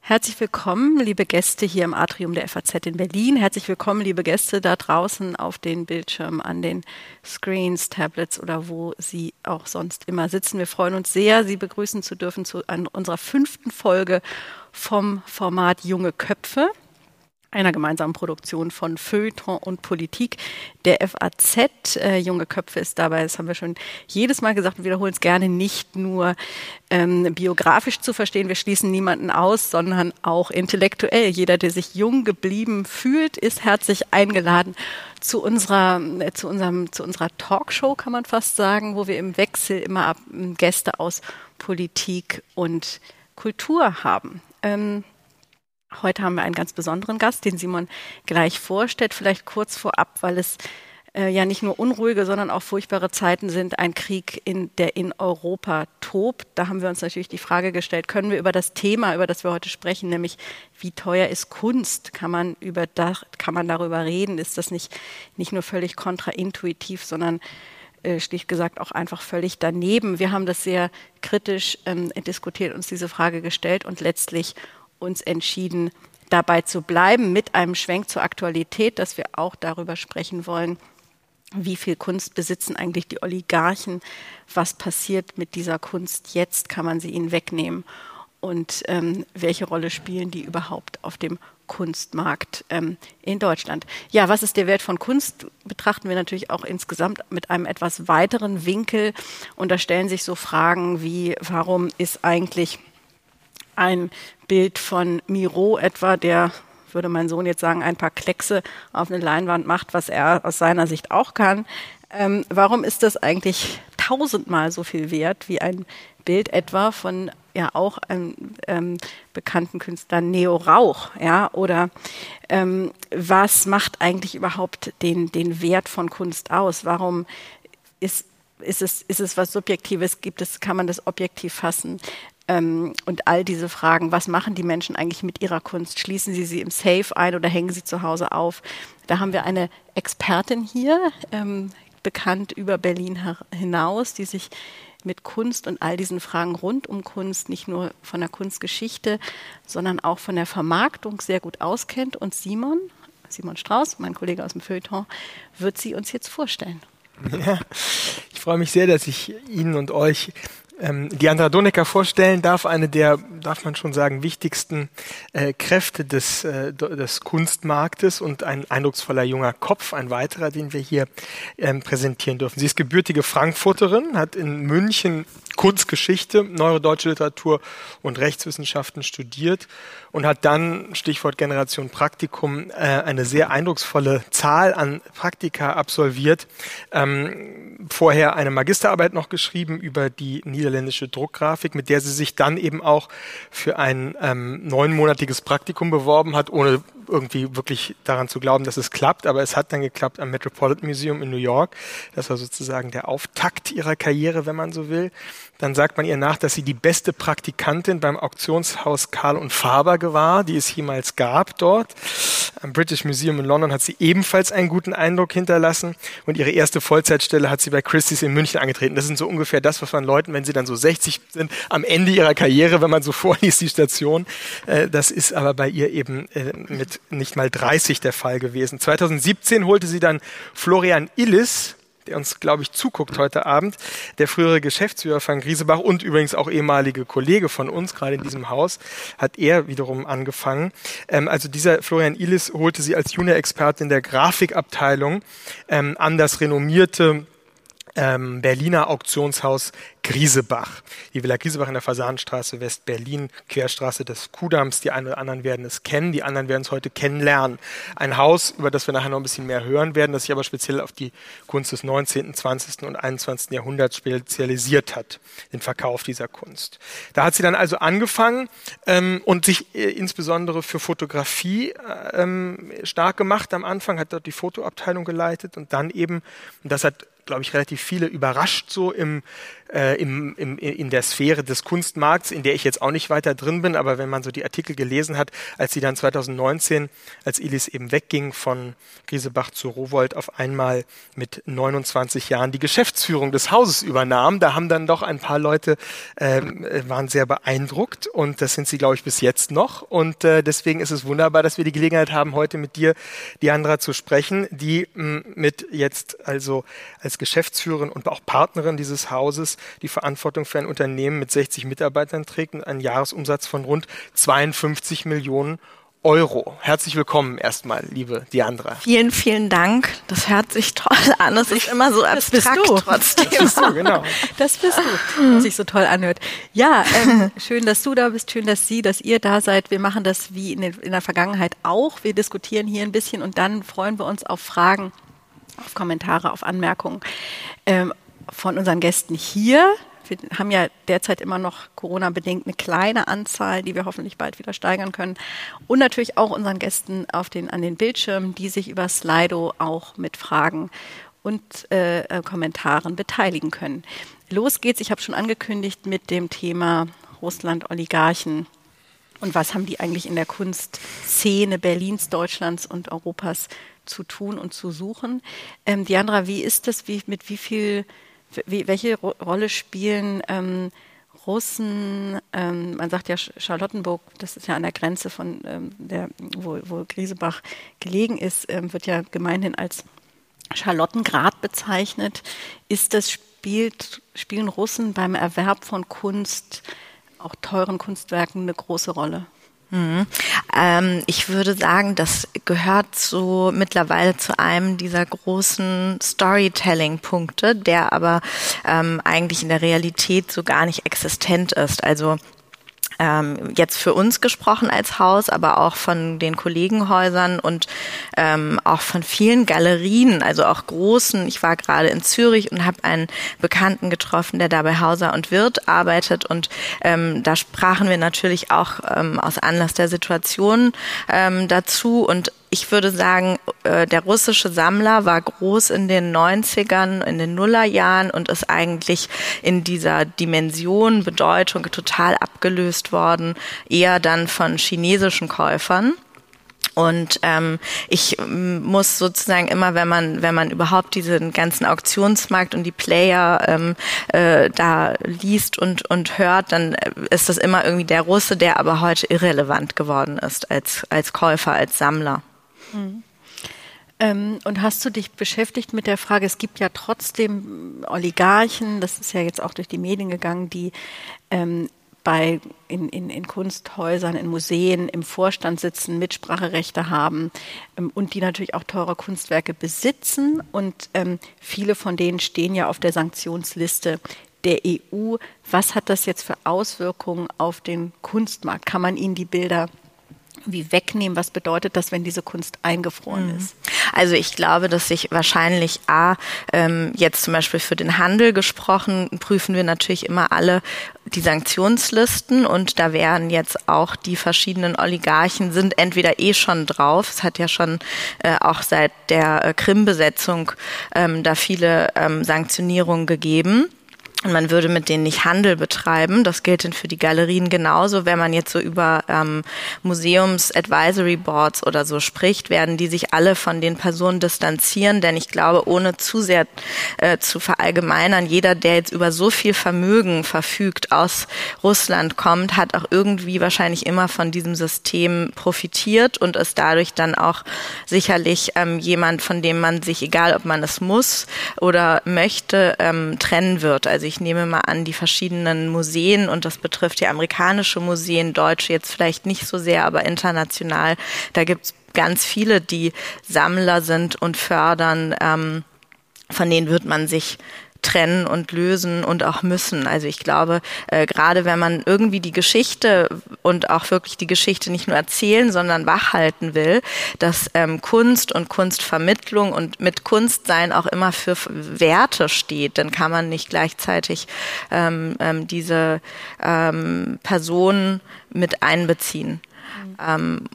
Herzlich willkommen, liebe Gäste hier im Atrium der FAZ in Berlin. Herzlich willkommen, liebe Gäste da draußen auf den Bildschirmen, an den Screens, Tablets oder wo Sie auch sonst immer sitzen. Wir freuen uns sehr, Sie begrüßen zu dürfen zu unserer fünften Folge vom Format Junge Köpfe einer gemeinsamen Produktion von Feuilleton und Politik der FAZ. Äh, Junge Köpfe ist dabei, das haben wir schon jedes Mal gesagt und wiederholen es gerne, nicht nur ähm, biografisch zu verstehen, wir schließen niemanden aus, sondern auch intellektuell. Jeder, der sich jung geblieben fühlt, ist herzlich eingeladen zu unserer, äh, zu unserem, zu unserer Talkshow, kann man fast sagen, wo wir im Wechsel immer ab, Gäste aus Politik und Kultur haben. Ähm, Heute haben wir einen ganz besonderen Gast, den Simon gleich vorstellt. Vielleicht kurz vorab, weil es äh, ja nicht nur unruhige, sondern auch furchtbare Zeiten sind. Ein Krieg, in, der in Europa tobt. Da haben wir uns natürlich die Frage gestellt, können wir über das Thema, über das wir heute sprechen, nämlich wie teuer ist Kunst, kann man, über kann man darüber reden? Ist das nicht, nicht nur völlig kontraintuitiv, sondern äh, schlicht gesagt auch einfach völlig daneben. Wir haben das sehr kritisch ähm, diskutiert, uns diese Frage gestellt und letztlich uns entschieden, dabei zu bleiben, mit einem Schwenk zur Aktualität, dass wir auch darüber sprechen wollen, wie viel Kunst besitzen eigentlich die Oligarchen, was passiert mit dieser Kunst jetzt, kann man sie ihnen wegnehmen und ähm, welche Rolle spielen die überhaupt auf dem Kunstmarkt ähm, in Deutschland. Ja, was ist der Wert von Kunst? Betrachten wir natürlich auch insgesamt mit einem etwas weiteren Winkel und da stellen sich so Fragen wie, warum ist eigentlich ein Bild von Miro etwa, der würde mein Sohn jetzt sagen, ein paar Kleckse auf eine Leinwand macht, was er aus seiner Sicht auch kann. Ähm, warum ist das eigentlich tausendmal so viel wert wie ein Bild etwa von ja auch einem ähm, bekannten Künstler Neo Rauch, ja, oder ähm, was macht eigentlich überhaupt den, den Wert von Kunst aus? Warum ist, ist, es, ist es was Subjektives? Gibt es, kann man das objektiv fassen? Ähm, und all diese Fragen, was machen die Menschen eigentlich mit ihrer Kunst? Schließen sie sie im Safe ein oder hängen sie zu Hause auf? Da haben wir eine Expertin hier, ähm, bekannt über Berlin hinaus, die sich mit Kunst und all diesen Fragen rund um Kunst, nicht nur von der Kunstgeschichte, sondern auch von der Vermarktung sehr gut auskennt. Und Simon, Simon Strauß, mein Kollege aus dem Feuilleton, wird sie uns jetzt vorstellen. Ja, ich freue mich sehr, dass ich Ihnen und euch ähm, Diandra Donecker vorstellen darf, eine der, darf man schon sagen, wichtigsten äh, Kräfte des, äh, des Kunstmarktes und ein eindrucksvoller junger Kopf, ein weiterer, den wir hier ähm, präsentieren dürfen. Sie ist gebürtige Frankfurterin, hat in München Kunstgeschichte, neuere deutsche Literatur und Rechtswissenschaften studiert und hat dann, Stichwort Generation Praktikum, äh, eine sehr eindrucksvolle Zahl an Praktika absolviert. Ähm, vorher eine Magisterarbeit noch geschrieben über die niederländische Druckgrafik, mit der sie sich dann eben auch für ein ähm, neunmonatiges Praktikum beworben hat, ohne irgendwie wirklich daran zu glauben, dass es klappt, aber es hat dann geklappt am Metropolitan Museum in New York. Das war sozusagen der Auftakt ihrer Karriere, wenn man so will. Dann sagt man ihr nach, dass sie die beste Praktikantin beim Auktionshaus Karl und Faber war, die es jemals gab dort. Am British Museum in London hat sie ebenfalls einen guten Eindruck hinterlassen und ihre erste Vollzeitstelle hat sie bei Christie's in München angetreten. Das sind so ungefähr das, was man Leuten, wenn sie dann so 60 sind, am Ende ihrer Karriere, wenn man so vorliest, die Station. Äh, das ist aber bei ihr eben äh, mit nicht mal 30 der Fall gewesen. 2017 holte sie dann Florian Illis, der uns, glaube ich, zuguckt heute Abend, der frühere Geschäftsführer von Griesebach und übrigens auch ehemalige Kollege von uns, gerade in diesem Haus, hat er wiederum angefangen. Ähm, also dieser Florian Illis holte sie als Junior-Expertin der Grafikabteilung ähm, an das renommierte ähm, Berliner Auktionshaus Griesebach. Die Villa Griesebach in der Fasanenstraße, West-Berlin, Querstraße des Kudams. Die einen oder anderen werden es kennen, die anderen werden es heute kennenlernen. Ein Haus, über das wir nachher noch ein bisschen mehr hören werden, das sich aber speziell auf die Kunst des 19., 20. und 21. Jahrhunderts spezialisiert hat, den Verkauf dieser Kunst. Da hat sie dann also angefangen ähm, und sich äh, insbesondere für Fotografie äh, ähm, stark gemacht am Anfang, hat dort die Fotoabteilung geleitet und dann eben, und das hat glaube ich, relativ viele überrascht so im äh, im, im, in der Sphäre des Kunstmarkts, in der ich jetzt auch nicht weiter drin bin, aber wenn man so die Artikel gelesen hat, als sie dann 2019, als Ilis eben wegging von Griesebach zu Rowold, auf einmal mit 29 Jahren die Geschäftsführung des Hauses übernahm, da haben dann doch ein paar Leute, äh, waren sehr beeindruckt und das sind sie, glaube ich, bis jetzt noch und äh, deswegen ist es wunderbar, dass wir die Gelegenheit haben, heute mit dir, Diandra, zu sprechen, die mh, mit jetzt also als Geschäftsführerin und auch Partnerin dieses Hauses die Verantwortung für ein Unternehmen mit 60 Mitarbeitern trägt und einen Jahresumsatz von rund 52 Millionen Euro. Herzlich willkommen erstmal, liebe Diandra. Vielen, vielen Dank. Das hört sich toll an. Es ist immer so abstrakt das trotzdem. Das bist du, genau. Das bist du, was sich so toll anhört. Ja, ähm, schön, dass du da bist, schön, dass Sie, dass ihr da seid. Wir machen das wie in, den, in der Vergangenheit auch. Wir diskutieren hier ein bisschen und dann freuen wir uns auf Fragen, auf Kommentare, auf Anmerkungen ähm, von unseren Gästen hier. Wir haben ja derzeit immer noch Corona-bedingt eine kleine Anzahl, die wir hoffentlich bald wieder steigern können. Und natürlich auch unseren Gästen auf den, an den Bildschirmen, die sich über Slido auch mit Fragen und äh, äh Kommentaren beteiligen können. Los geht's, ich habe schon angekündigt, mit dem Thema Russland-Oligarchen. Und was haben die eigentlich in der Kunstszene Berlins, Deutschlands und Europas zu tun und zu suchen? Ähm, Diandra, wie ist das? Wie, mit wie viel welche Ro Rolle spielen ähm, Russen, ähm, man sagt ja Charlottenburg, das ist ja an der Grenze von ähm, der, wo, wo Griesebach gelegen ist, ähm, wird ja gemeinhin als Charlottengrad bezeichnet. Ist das spielt, spielen Russen beim Erwerb von Kunst, auch teuren Kunstwerken, eine große Rolle? Mhm. Ähm, ich würde sagen, das gehört so mittlerweile zu einem dieser großen Storytelling-Punkte, der aber ähm, eigentlich in der Realität so gar nicht existent ist. Also ähm, jetzt für uns gesprochen als Haus, aber auch von den Kollegenhäusern und ähm, auch von vielen Galerien, also auch großen. Ich war gerade in Zürich und habe einen Bekannten getroffen, der da bei Hauser und Wirt arbeitet und ähm, da sprachen wir natürlich auch ähm, aus Anlass der Situation ähm, dazu und ich würde sagen, äh, der russische Sammler war groß in den 90ern, in den Nullerjahren und ist eigentlich in dieser Dimension, Bedeutung total abgelöst worden, eher dann von chinesischen Käufern. Und ähm, ich muss sozusagen immer, wenn man, wenn man überhaupt diesen ganzen Auktionsmarkt und die Player ähm, äh, da liest und, und hört, dann ist das immer irgendwie der Russe, der aber heute irrelevant geworden ist als, als Käufer, als Sammler. Mhm. Ähm, und hast du dich beschäftigt mit der Frage, es gibt ja trotzdem Oligarchen, das ist ja jetzt auch durch die Medien gegangen, die ähm, bei, in, in, in Kunsthäusern, in Museen im Vorstand sitzen, Mitspracherechte haben ähm, und die natürlich auch teure Kunstwerke besitzen. Und ähm, viele von denen stehen ja auf der Sanktionsliste der EU. Was hat das jetzt für Auswirkungen auf den Kunstmarkt? Kann man ihnen die Bilder wie wegnehmen? Was bedeutet das, wenn diese Kunst eingefroren mhm. ist? Also ich glaube, dass sich wahrscheinlich A, ähm, jetzt zum Beispiel für den Handel gesprochen, prüfen wir natürlich immer alle die Sanktionslisten und da wären jetzt auch die verschiedenen Oligarchen sind entweder eh schon drauf. Es hat ja schon äh, auch seit der äh, Krim-Besetzung ähm, da viele ähm, Sanktionierungen gegeben. Und man würde mit denen nicht Handel betreiben. Das gilt dann für die Galerien genauso. Wenn man jetzt so über ähm, Museums-Advisory Boards oder so spricht, werden die sich alle von den Personen distanzieren. Denn ich glaube, ohne zu sehr äh, zu verallgemeinern, jeder, der jetzt über so viel Vermögen verfügt, aus Russland kommt, hat auch irgendwie wahrscheinlich immer von diesem System profitiert und ist dadurch dann auch sicherlich ähm, jemand, von dem man sich, egal ob man es muss oder möchte, ähm, trennen wird. Also ich nehme mal an, die verschiedenen Museen, und das betrifft ja amerikanische Museen, deutsche jetzt vielleicht nicht so sehr, aber international, da gibt es ganz viele, die Sammler sind und fördern. Ähm, von denen wird man sich trennen und lösen und auch müssen. Also ich glaube, äh, gerade wenn man irgendwie die Geschichte und auch wirklich die Geschichte nicht nur erzählen, sondern wachhalten will, dass ähm, Kunst und Kunstvermittlung und mit Kunstsein auch immer für Werte steht, dann kann man nicht gleichzeitig ähm, ähm, diese ähm, Personen mit einbeziehen. Mhm. Ähm,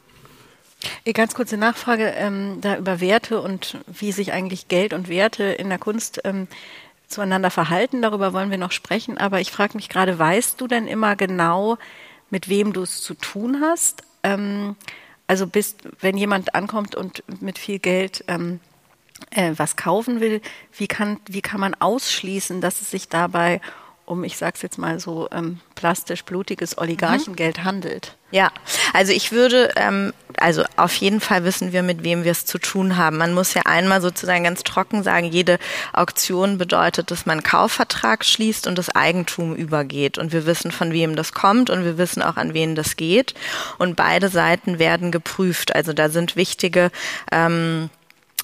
Ganz kurze Nachfrage ähm, da über Werte und wie sich eigentlich Geld und Werte in der Kunst ähm, zueinander verhalten, darüber wollen wir noch sprechen, aber ich frage mich gerade, weißt du denn immer genau, mit wem du es zu tun hast? Ähm, also bist, wenn jemand ankommt und mit viel Geld ähm, äh, was kaufen will, wie kann, wie kann man ausschließen, dass es sich dabei um, ich sag's jetzt mal so ähm, plastisch blutiges Oligarchengeld mhm. handelt. Ja, also ich würde, ähm, also auf jeden Fall wissen wir, mit wem wir es zu tun haben. Man muss ja einmal sozusagen ganz trocken sagen, jede Auktion bedeutet, dass man einen Kaufvertrag schließt und das Eigentum übergeht. Und wir wissen, von wem das kommt und wir wissen auch, an wen das geht. Und beide Seiten werden geprüft. Also da sind wichtige ähm,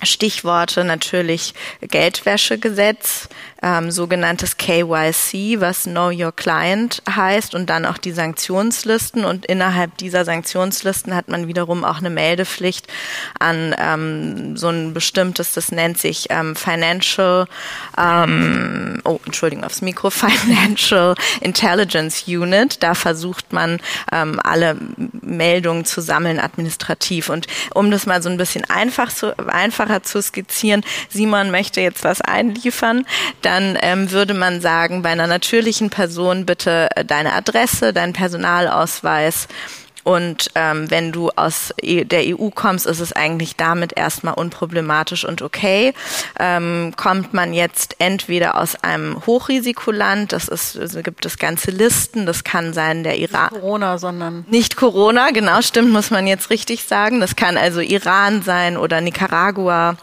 Stichworte natürlich Geldwäschegesetz, ähm, sogenanntes KYC, was Know Your Client heißt, und dann auch die Sanktionslisten. Und innerhalb dieser Sanktionslisten hat man wiederum auch eine Meldepflicht an ähm, so ein bestimmtes, das nennt sich ähm, Financial, ähm, oh, Entschuldigung, aufs Mikro, Financial Intelligence Unit. Da versucht man ähm, alle Meldungen zu sammeln administrativ. Und um das mal so ein bisschen einfach zu, einfacher zu skizzieren, Simon möchte jetzt was einliefern, dann ähm, würde man sagen, bei einer natürlichen Person bitte äh, deine Adresse, dein Personalausweis. Und ähm, wenn du aus e, der EU kommst, ist es eigentlich damit erstmal unproblematisch und okay. Ähm, kommt man jetzt entweder aus einem Hochrisikoland, das ist, also gibt es ganze Listen, das kann sein der Iran. Nicht Corona, sondern. Nicht Corona, genau, stimmt, muss man jetzt richtig sagen. Das kann also Iran sein oder Nicaragua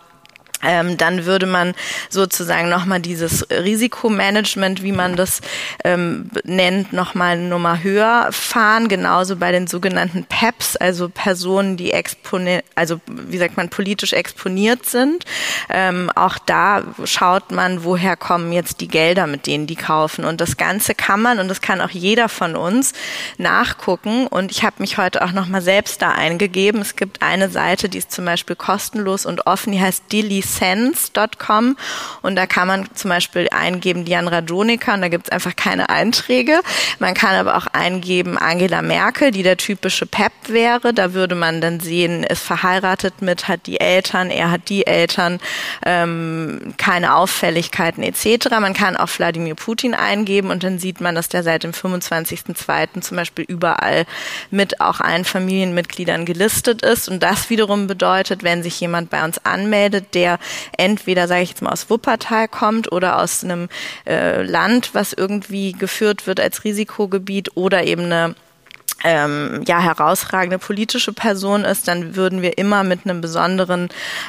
ähm, dann würde man sozusagen nochmal dieses Risikomanagement, wie man das ähm, nennt, nochmal eine Nummer höher fahren. Genauso bei den sogenannten PEPs, also Personen, die exponiert, also wie sagt man, politisch exponiert sind. Ähm, auch da schaut man, woher kommen jetzt die Gelder, mit denen die kaufen. Und das Ganze kann man, und das kann auch jeder von uns, nachgucken. Und ich habe mich heute auch nochmal selbst da eingegeben. Es gibt eine Seite, die ist zum Beispiel kostenlos und offen, die heißt Dilly sense.com und da kann man zum Beispiel eingeben Dian Radonika und da gibt es einfach keine Einträge. Man kann aber auch eingeben Angela Merkel, die der typische PEP wäre. Da würde man dann sehen, ist verheiratet mit, hat die Eltern, er hat die Eltern, ähm, keine Auffälligkeiten etc. Man kann auch Wladimir Putin eingeben und dann sieht man, dass der seit dem 25.02. zum Beispiel überall mit auch allen Familienmitgliedern gelistet ist. Und das wiederum bedeutet, wenn sich jemand bei uns anmeldet, der entweder, sage ich jetzt mal, aus Wuppertal kommt oder aus einem äh, Land, was irgendwie geführt wird als Risikogebiet oder eben eine ähm, ja herausragende politische Person ist, dann würden wir immer mit einem besonderen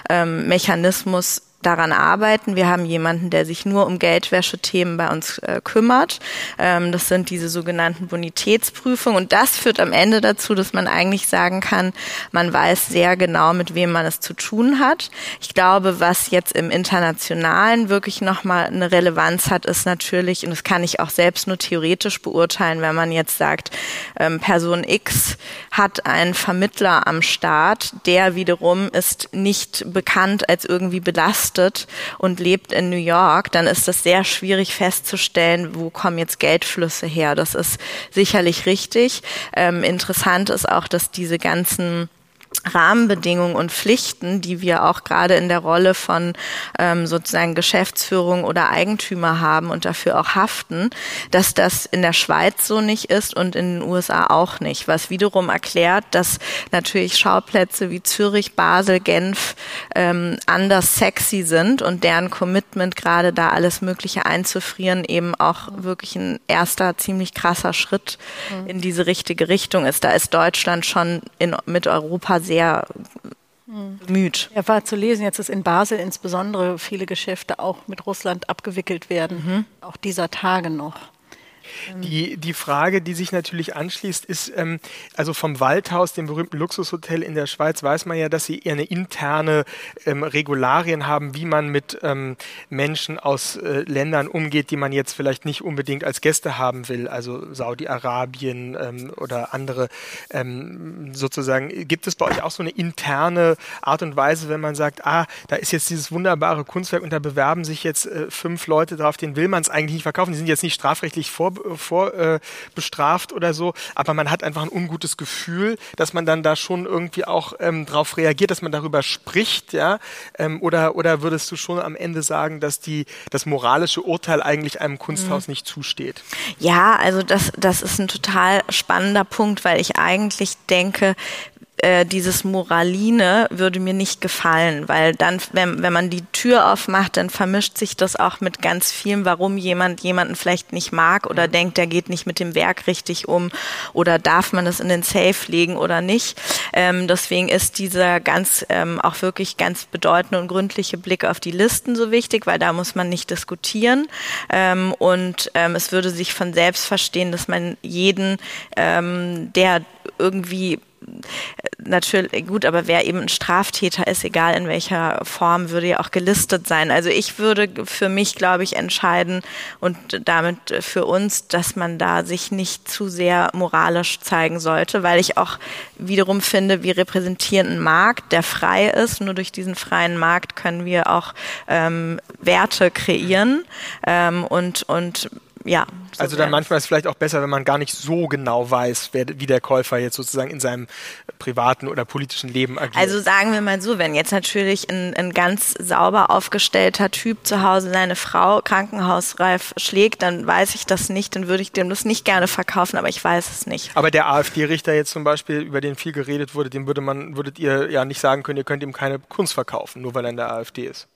ähm, Mechanismus daran arbeiten. Wir haben jemanden, der sich nur um Geldwäschethemen bei uns äh, kümmert. Ähm, das sind diese sogenannten Bonitätsprüfungen. Und das führt am Ende dazu, dass man eigentlich sagen kann, man weiß sehr genau, mit wem man es zu tun hat. Ich glaube, was jetzt im Internationalen wirklich nochmal eine Relevanz hat, ist natürlich, und das kann ich auch selbst nur theoretisch beurteilen, wenn man jetzt sagt, ähm, Person X hat einen Vermittler am Start, der wiederum ist nicht bekannt als irgendwie belastet belastet und lebt in New York, dann ist das sehr schwierig festzustellen, wo kommen jetzt Geldflüsse her. Das ist sicherlich richtig. Ähm, interessant ist auch, dass diese ganzen Rahmenbedingungen und Pflichten, die wir auch gerade in der Rolle von ähm, sozusagen Geschäftsführung oder Eigentümer haben und dafür auch haften, dass das in der Schweiz so nicht ist und in den USA auch nicht. Was wiederum erklärt, dass natürlich Schauplätze wie Zürich, Basel, Genf ähm, anders sexy sind und deren Commitment gerade da alles Mögliche einzufrieren eben auch wirklich ein erster ziemlich krasser Schritt mhm. in diese richtige Richtung ist. Da ist Deutschland schon in, mit Europa sehr bemüht. Ja, war zu lesen jetzt, dass in Basel insbesondere viele Geschäfte auch mit Russland abgewickelt werden, mhm. auch dieser Tage noch. Ähm. Die, die Frage, die sich natürlich anschließt, ist, ähm, also vom Waldhaus, dem berühmten Luxushotel in der Schweiz, weiß man ja, dass sie eher eine interne ähm, Regularien haben, wie man mit ähm, Menschen aus äh, Ländern umgeht, die man jetzt vielleicht nicht unbedingt als Gäste haben will, also Saudi-Arabien ähm, oder andere ähm, sozusagen. Gibt es bei euch auch so eine interne Art und Weise, wenn man sagt, ah, da ist jetzt dieses wunderbare Kunstwerk und da bewerben sich jetzt äh, fünf Leute drauf, den will man es eigentlich nicht verkaufen, die sind jetzt nicht strafrechtlich vor vor äh, bestraft oder so, aber man hat einfach ein ungutes Gefühl, dass man dann da schon irgendwie auch ähm, drauf reagiert, dass man darüber spricht, ja? Ähm, oder, oder würdest du schon am Ende sagen, dass die, das moralische Urteil eigentlich einem Kunsthaus mhm. nicht zusteht? Ja, also das, das ist ein total spannender Punkt, weil ich eigentlich denke, äh, dieses Moraline würde mir nicht gefallen, weil dann, wenn, wenn man die Tür aufmacht, dann vermischt sich das auch mit ganz vielem, warum jemand jemanden vielleicht nicht mag oder denkt, der geht nicht mit dem Werk richtig um oder darf man es in den Safe legen oder nicht. Ähm, deswegen ist dieser ganz ähm, auch wirklich ganz bedeutende und gründliche Blick auf die Listen so wichtig, weil da muss man nicht diskutieren ähm, und ähm, es würde sich von selbst verstehen, dass man jeden, ähm, der irgendwie natürlich, gut, aber wer eben ein Straftäter ist, egal in welcher Form, würde ja auch gelistet sein. Also ich würde für mich, glaube ich, entscheiden und damit für uns, dass man da sich nicht zu sehr moralisch zeigen sollte, weil ich auch wiederum finde, wir repräsentieren einen Markt, der frei ist. Nur durch diesen freien Markt können wir auch ähm, Werte kreieren ähm, und, und ja. So also dann manchmal ist es vielleicht auch besser, wenn man gar nicht so genau weiß, wer, wie der Käufer jetzt sozusagen in seinem privaten oder politischen Leben agiert. Also sagen wir mal so, wenn jetzt natürlich ein, ein ganz sauber aufgestellter Typ zu Hause seine Frau krankenhausreif schlägt, dann weiß ich das nicht, dann würde ich dem das nicht gerne verkaufen, aber ich weiß es nicht. Aber der AfD-Richter jetzt zum Beispiel, über den viel geredet wurde, dem würde man, würdet ihr ja nicht sagen können, ihr könnt ihm keine Kunst verkaufen, nur weil er in der AfD ist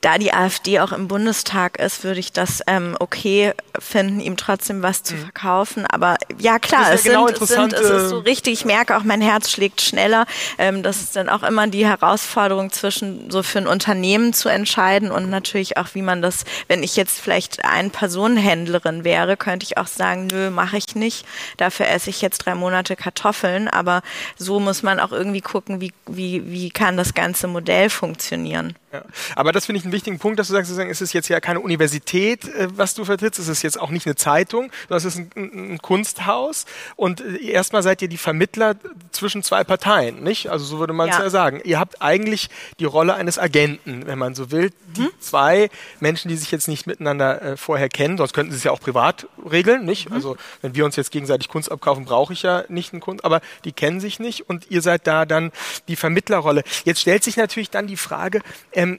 da die AfD auch im Bundestag ist, würde ich das ähm, okay finden, ihm trotzdem was zu mhm. verkaufen. Aber ja klar, es, genau sind, es, sind, es ist so richtig, ich merke auch, mein Herz schlägt schneller. Ähm, das ist dann auch immer die Herausforderung zwischen so für ein Unternehmen zu entscheiden und natürlich auch, wie man das, wenn ich jetzt vielleicht ein Personenhändlerin wäre, könnte ich auch sagen, nö, mache ich nicht. Dafür esse ich jetzt drei Monate Kartoffeln. Aber so muss man auch irgendwie gucken, wie, wie, wie kann das ganze Modell funktionieren. Ja. Aber das finde ich einen wichtigen Punkt, dass du sagst, es ist jetzt ja keine Universität, äh, was du vertrittst, es ist jetzt auch nicht eine Zeitung, sondern es ist ein, ein Kunsthaus und äh, erstmal seid ihr die Vermittler zwischen zwei Parteien, nicht? Also so würde man es ja. ja. sagen. Ihr habt eigentlich die Rolle eines Agenten, wenn man so will. Die hm? zwei Menschen, die sich jetzt nicht miteinander äh, vorher kennen, sonst könnten sie es ja auch privat regeln, nicht? Hm? Also wenn wir uns jetzt gegenseitig Kunst abkaufen, brauche ich ja nicht einen Kunst, aber die kennen sich nicht und ihr seid da dann die Vermittlerrolle. Jetzt stellt sich natürlich dann die Frage, ähm,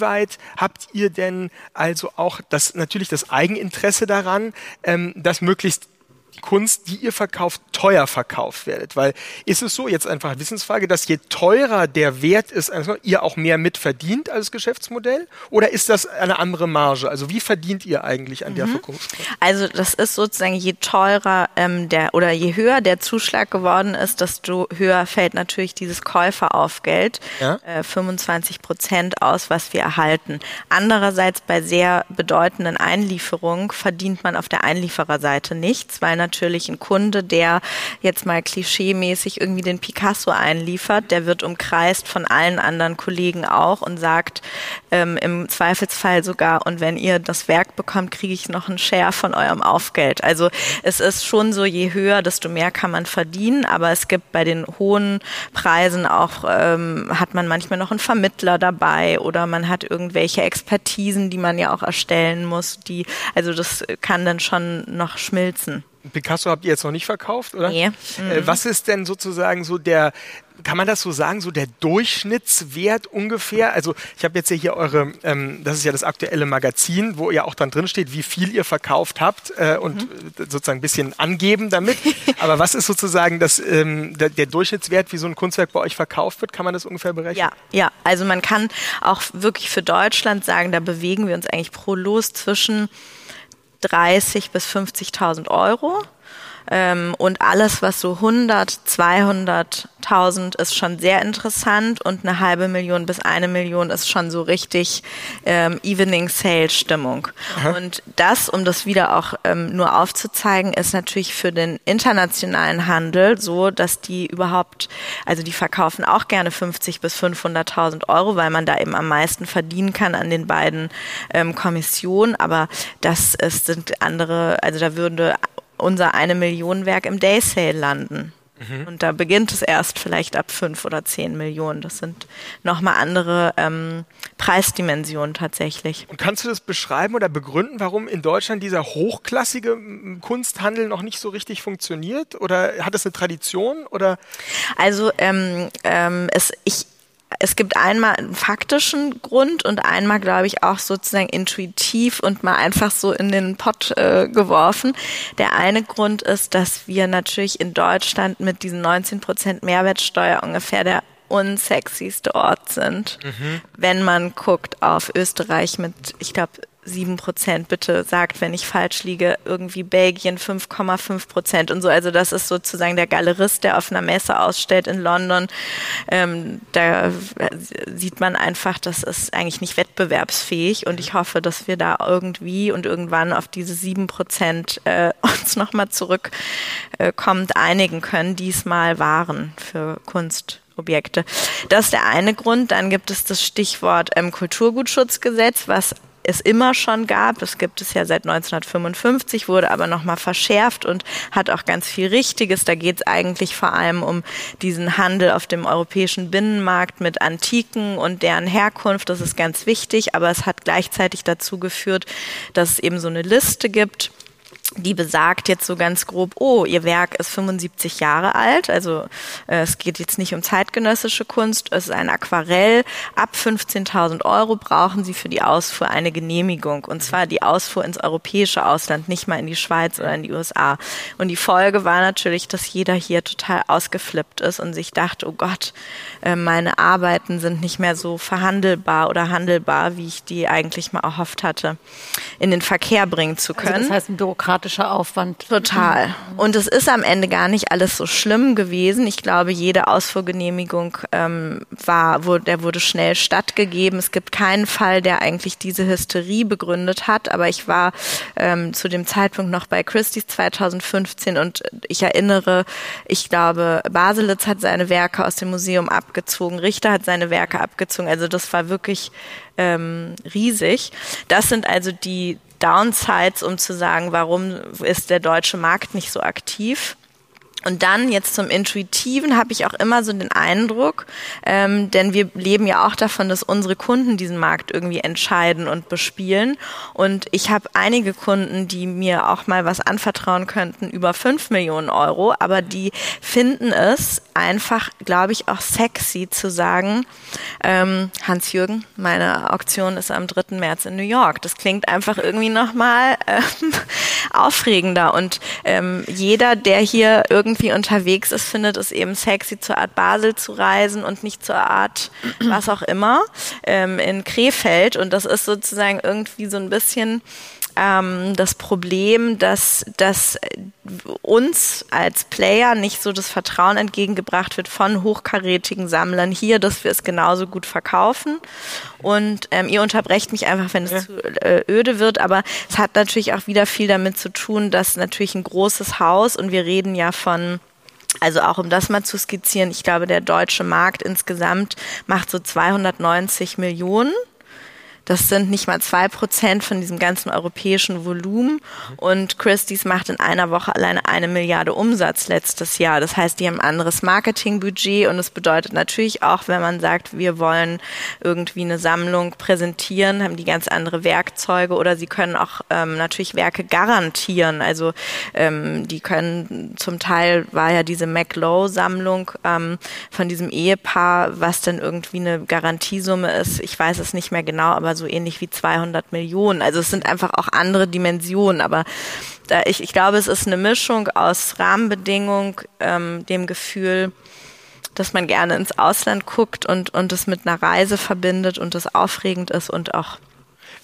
inwieweit habt ihr denn also auch das natürlich das Eigeninteresse daran, ähm, dass möglichst Kunst, die ihr verkauft, teuer verkauft werdet. Weil ist es so, jetzt einfach Wissensfrage, dass je teurer der Wert ist, also ihr auch mehr mitverdient als Geschäftsmodell? Oder ist das eine andere Marge? Also wie verdient ihr eigentlich an mhm. der Verkunft? Also das ist sozusagen je teurer ähm, der oder je höher der Zuschlag geworden ist, desto höher fällt natürlich dieses Käuferaufgeld, ja? äh, 25 Prozent aus, was wir erhalten. Andererseits bei sehr bedeutenden Einlieferungen verdient man auf der Einliefererseite nichts, weil natürlich ein Kunde, der jetzt mal klischeemäßig irgendwie den Picasso einliefert, der wird umkreist von allen anderen Kollegen auch und sagt ähm, im Zweifelsfall sogar, und wenn ihr das Werk bekommt, kriege ich noch einen Share von eurem Aufgeld. Also es ist schon so, je höher, desto mehr kann man verdienen, aber es gibt bei den hohen Preisen auch, ähm, hat man manchmal noch einen Vermittler dabei oder man hat irgendwelche Expertisen, die man ja auch erstellen muss, die, also das kann dann schon noch schmilzen. Picasso habt ihr jetzt noch nicht verkauft, oder? Nee. Mhm. Was ist denn sozusagen so der, kann man das so sagen, so der Durchschnittswert ungefähr? Also ich habe jetzt ja hier eure, ähm, das ist ja das aktuelle Magazin, wo ja auch dann drin steht, wie viel ihr verkauft habt äh, und mhm. sozusagen ein bisschen angeben damit. Aber was ist sozusagen das, ähm, der, der, Durchschnittswert, wie so ein Kunstwerk bei euch verkauft wird? Kann man das ungefähr berechnen? Ja, ja. Also man kann auch wirklich für Deutschland sagen, da bewegen wir uns eigentlich pro Los zwischen 30 bis 50.000 Euro. Ähm, und alles, was so 100, 200.000 ist schon sehr interessant und eine halbe Million bis eine Million ist schon so richtig ähm, Evening Sale Stimmung. Aha. Und das, um das wieder auch ähm, nur aufzuzeigen, ist natürlich für den internationalen Handel so, dass die überhaupt, also die verkaufen auch gerne 50 bis 500.000 Euro, weil man da eben am meisten verdienen kann an den beiden ähm, Kommissionen. Aber das ist, sind andere, also da würde unser eine Million Werk im Day Sale landen. Mhm. Und da beginnt es erst vielleicht ab fünf oder zehn Millionen. Das sind nochmal andere ähm, Preisdimensionen tatsächlich. Und kannst du das beschreiben oder begründen, warum in Deutschland dieser hochklassige Kunsthandel noch nicht so richtig funktioniert? Oder hat es eine Tradition? Oder? Also ähm, ähm, es, ich, es gibt einmal einen faktischen Grund und einmal, glaube ich, auch sozusagen intuitiv und mal einfach so in den Pott äh, geworfen. Der eine Grund ist, dass wir natürlich in Deutschland mit diesen 19 Prozent Mehrwertsteuer ungefähr der unsexyste Ort sind. Mhm. Wenn man guckt auf Österreich mit, ich glaube, 7 Prozent, bitte sagt, wenn ich falsch liege, irgendwie Belgien 5,5 Prozent und so. Also das ist sozusagen der Galerist, der auf einer Messe ausstellt in London. Ähm, da sieht man einfach, das ist eigentlich nicht wettbewerbsfähig und ich hoffe, dass wir da irgendwie und irgendwann auf diese 7 Prozent äh, uns nochmal zurückkommt, äh, einigen können, die es mal waren für Kunst. Objekte. Das ist der eine Grund. Dann gibt es das Stichwort ähm, Kulturgutschutzgesetz, was es immer schon gab. Es gibt es ja seit 1955, wurde aber nochmal verschärft und hat auch ganz viel Richtiges. Da geht es eigentlich vor allem um diesen Handel auf dem europäischen Binnenmarkt mit Antiken und deren Herkunft. Das ist ganz wichtig, aber es hat gleichzeitig dazu geführt, dass es eben so eine Liste gibt die besagt jetzt so ganz grob, oh, ihr Werk ist 75 Jahre alt, also äh, es geht jetzt nicht um zeitgenössische Kunst, es ist ein Aquarell, ab 15.000 Euro brauchen Sie für die Ausfuhr eine Genehmigung und zwar die Ausfuhr ins europäische Ausland, nicht mal in die Schweiz oder in die USA. Und die Folge war natürlich, dass jeder hier total ausgeflippt ist und sich dachte, oh Gott, äh, meine Arbeiten sind nicht mehr so verhandelbar oder handelbar, wie ich die eigentlich mal erhofft hatte, in den Verkehr bringen zu können. Also das heißt, ein bürokratischer Aufwand. Total. Und es ist am Ende gar nicht alles so schlimm gewesen. Ich glaube, jede Ausfuhrgenehmigung ähm, war, wurde, der wurde schnell stattgegeben. Es gibt keinen Fall, der eigentlich diese Hysterie begründet hat. Aber ich war ähm, zu dem Zeitpunkt noch bei Christie's 2015 und ich erinnere, ich glaube, Baselitz hat seine Werke aus dem Museum abgezogen, Richter hat seine Werke abgezogen. Also das war wirklich ähm, riesig. Das sind also die Downsides, um zu sagen, warum ist der deutsche Markt nicht so aktiv. Und dann jetzt zum Intuitiven habe ich auch immer so den Eindruck, ähm, denn wir leben ja auch davon, dass unsere Kunden diesen Markt irgendwie entscheiden und bespielen. Und ich habe einige Kunden, die mir auch mal was anvertrauen könnten über fünf Millionen Euro, aber die finden es einfach, glaube ich, auch sexy zu sagen, ähm, Hans-Jürgen, meine Auktion ist am 3. März in New York. Das klingt einfach irgendwie nochmal ähm, aufregender. Und ähm, jeder, der hier irgendwie irgendwie unterwegs ist, findet es eben sexy, zur Art Basel zu reisen und nicht zur Art was auch immer ähm, in Krefeld. Und das ist sozusagen irgendwie so ein bisschen ähm, das Problem, dass, dass uns als Player nicht so das Vertrauen entgegengebracht wird von hochkarätigen Sammlern hier, dass wir es genauso gut verkaufen. Und ähm, ihr unterbrecht mich einfach, wenn es ja. zu äh, öde wird, aber es hat natürlich auch wieder viel damit zu tun, dass natürlich ein großes Haus und wir reden ja von also auch um das mal zu skizzieren, ich glaube, der deutsche Markt insgesamt macht so 290 Millionen das sind nicht mal zwei Prozent von diesem ganzen europäischen Volumen. Und Christie's macht in einer Woche alleine eine Milliarde Umsatz letztes Jahr. Das heißt, die haben ein anderes Marketingbudget und es bedeutet natürlich auch, wenn man sagt, wir wollen irgendwie eine Sammlung präsentieren, haben die ganz andere Werkzeuge oder sie können auch ähm, natürlich Werke garantieren. Also ähm, die können zum Teil war ja diese McLow-Sammlung ähm, von diesem Ehepaar, was dann irgendwie eine Garantiesumme ist. Ich weiß es nicht mehr genau, aber ähnlich wie 200 Millionen. Also es sind einfach auch andere Dimensionen, aber da ich, ich glaube, es ist eine Mischung aus Rahmenbedingungen, ähm, dem Gefühl, dass man gerne ins Ausland guckt und, und es mit einer Reise verbindet und es aufregend ist und auch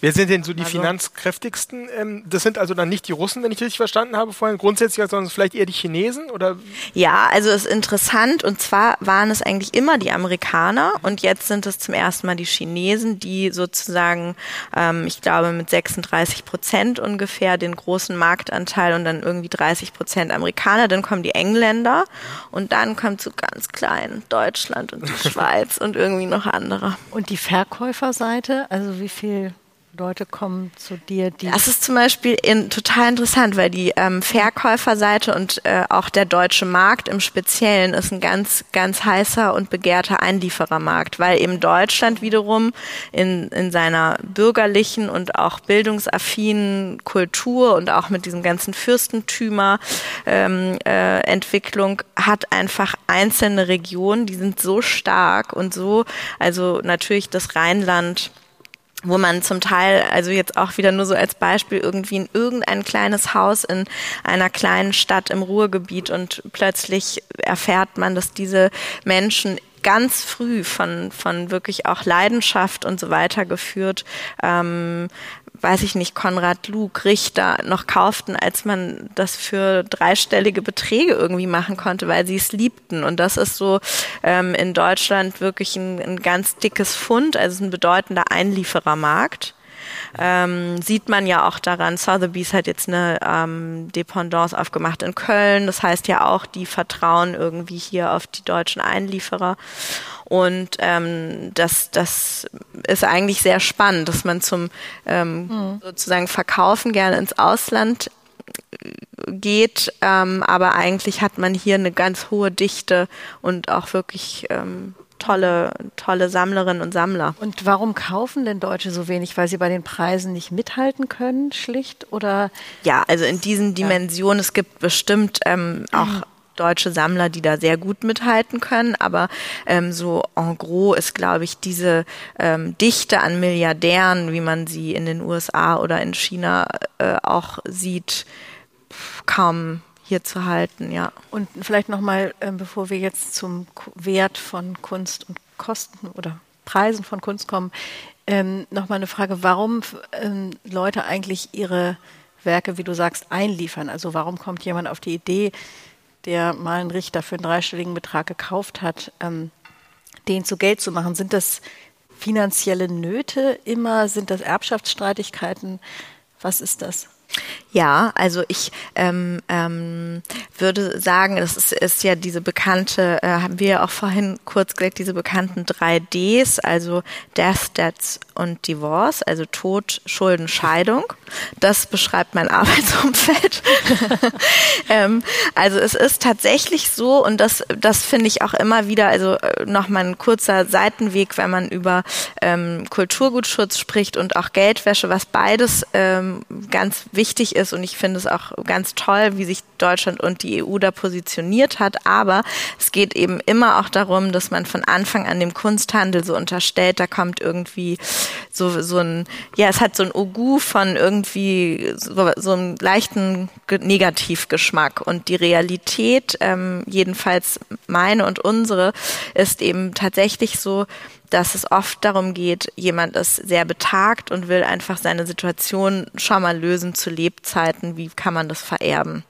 Wer sind denn so die also, finanzkräftigsten? Ähm, das sind also dann nicht die Russen, wenn ich richtig verstanden habe vorhin, grundsätzlich, sondern vielleicht eher die Chinesen? Oder? Ja, also es ist interessant und zwar waren es eigentlich immer die Amerikaner und jetzt sind es zum ersten Mal die Chinesen, die sozusagen, ähm, ich glaube, mit 36 Prozent ungefähr den großen Marktanteil und dann irgendwie 30 Prozent Amerikaner. Dann kommen die Engländer und dann kommt so ganz klein Deutschland und die Schweiz und irgendwie noch andere. Und die Verkäuferseite, also wie viel Leute kommen zu dir, die. Das ist zum Beispiel in, total interessant, weil die ähm, Verkäuferseite und äh, auch der deutsche Markt im Speziellen ist ein ganz, ganz heißer und begehrter Einlieferermarkt, weil eben Deutschland wiederum in, in seiner bürgerlichen und auch bildungsaffinen Kultur und auch mit diesem ganzen Fürstentümer ähm, äh, Entwicklung hat einfach einzelne Regionen, die sind so stark und so, also natürlich das Rheinland wo man zum Teil, also jetzt auch wieder nur so als Beispiel, irgendwie in irgendein kleines Haus in einer kleinen Stadt im Ruhrgebiet und plötzlich erfährt man, dass diese Menschen ganz früh von, von wirklich auch Leidenschaft und so weiter geführt ähm, weiß ich nicht, Konrad Luke, Richter noch kauften, als man das für dreistellige Beträge irgendwie machen konnte, weil sie es liebten. Und das ist so ähm, in Deutschland wirklich ein, ein ganz dickes Fund, also ein bedeutender Einlieferermarkt. Ähm, sieht man ja auch daran, Sotheby's hat jetzt eine ähm, Dependance aufgemacht in Köln. Das heißt ja auch, die vertrauen irgendwie hier auf die deutschen Einlieferer. Und ähm, das, das ist eigentlich sehr spannend, dass man zum ähm, mhm. sozusagen Verkaufen gerne ins Ausland äh, geht, ähm, aber eigentlich hat man hier eine ganz hohe Dichte und auch wirklich ähm, tolle, tolle Sammlerinnen und Sammler. Und warum kaufen denn Deutsche so wenig? Weil sie bei den Preisen nicht mithalten können, schlicht? Oder? Ja, also in diesen Dimensionen, ja. es gibt bestimmt ähm, auch mhm deutsche Sammler, die da sehr gut mithalten können. Aber ähm, so en gros ist, glaube ich, diese ähm, Dichte an Milliardären, wie man sie in den USA oder in China äh, auch sieht, kaum hier zu halten, ja. Und vielleicht nochmal, äh, bevor wir jetzt zum Wert von Kunst und Kosten oder Preisen von Kunst kommen, ähm, nochmal eine Frage, warum ähm, Leute eigentlich ihre Werke, wie du sagst, einliefern. Also warum kommt jemand auf die Idee, der mal einen Richter für einen dreistelligen Betrag gekauft hat, ähm, den zu Geld zu machen? Sind das finanzielle Nöte immer? Sind das Erbschaftsstreitigkeiten? Was ist das? Ja, also ich ähm, ähm, würde sagen, das ist, ist ja diese bekannte, äh, haben wir ja auch vorhin kurz gesagt, diese bekannten drei Ds, also Death, Debts und Divorce, also Tod, Schulden, Scheidung. Das beschreibt mein Arbeitsumfeld. ähm, also es ist tatsächlich so und das, das finde ich auch immer wieder, also äh, nochmal ein kurzer Seitenweg, wenn man über ähm, Kulturgutschutz spricht und auch Geldwäsche, was beides ähm, ganz wichtig ist und ich finde es auch ganz toll, wie sich Deutschland und die EU da positioniert hat. Aber es geht eben immer auch darum, dass man von Anfang an dem Kunsthandel so unterstellt, da kommt irgendwie so, so ein, ja, es hat so ein Ogu von irgendwie so, so einem leichten Negativgeschmack. Und die Realität, ähm, jedenfalls meine und unsere, ist eben tatsächlich so, dass es oft darum geht, jemand ist sehr betagt und will einfach seine Situation schon mal lösen zu Lebzeiten. Wie kann man das vererben?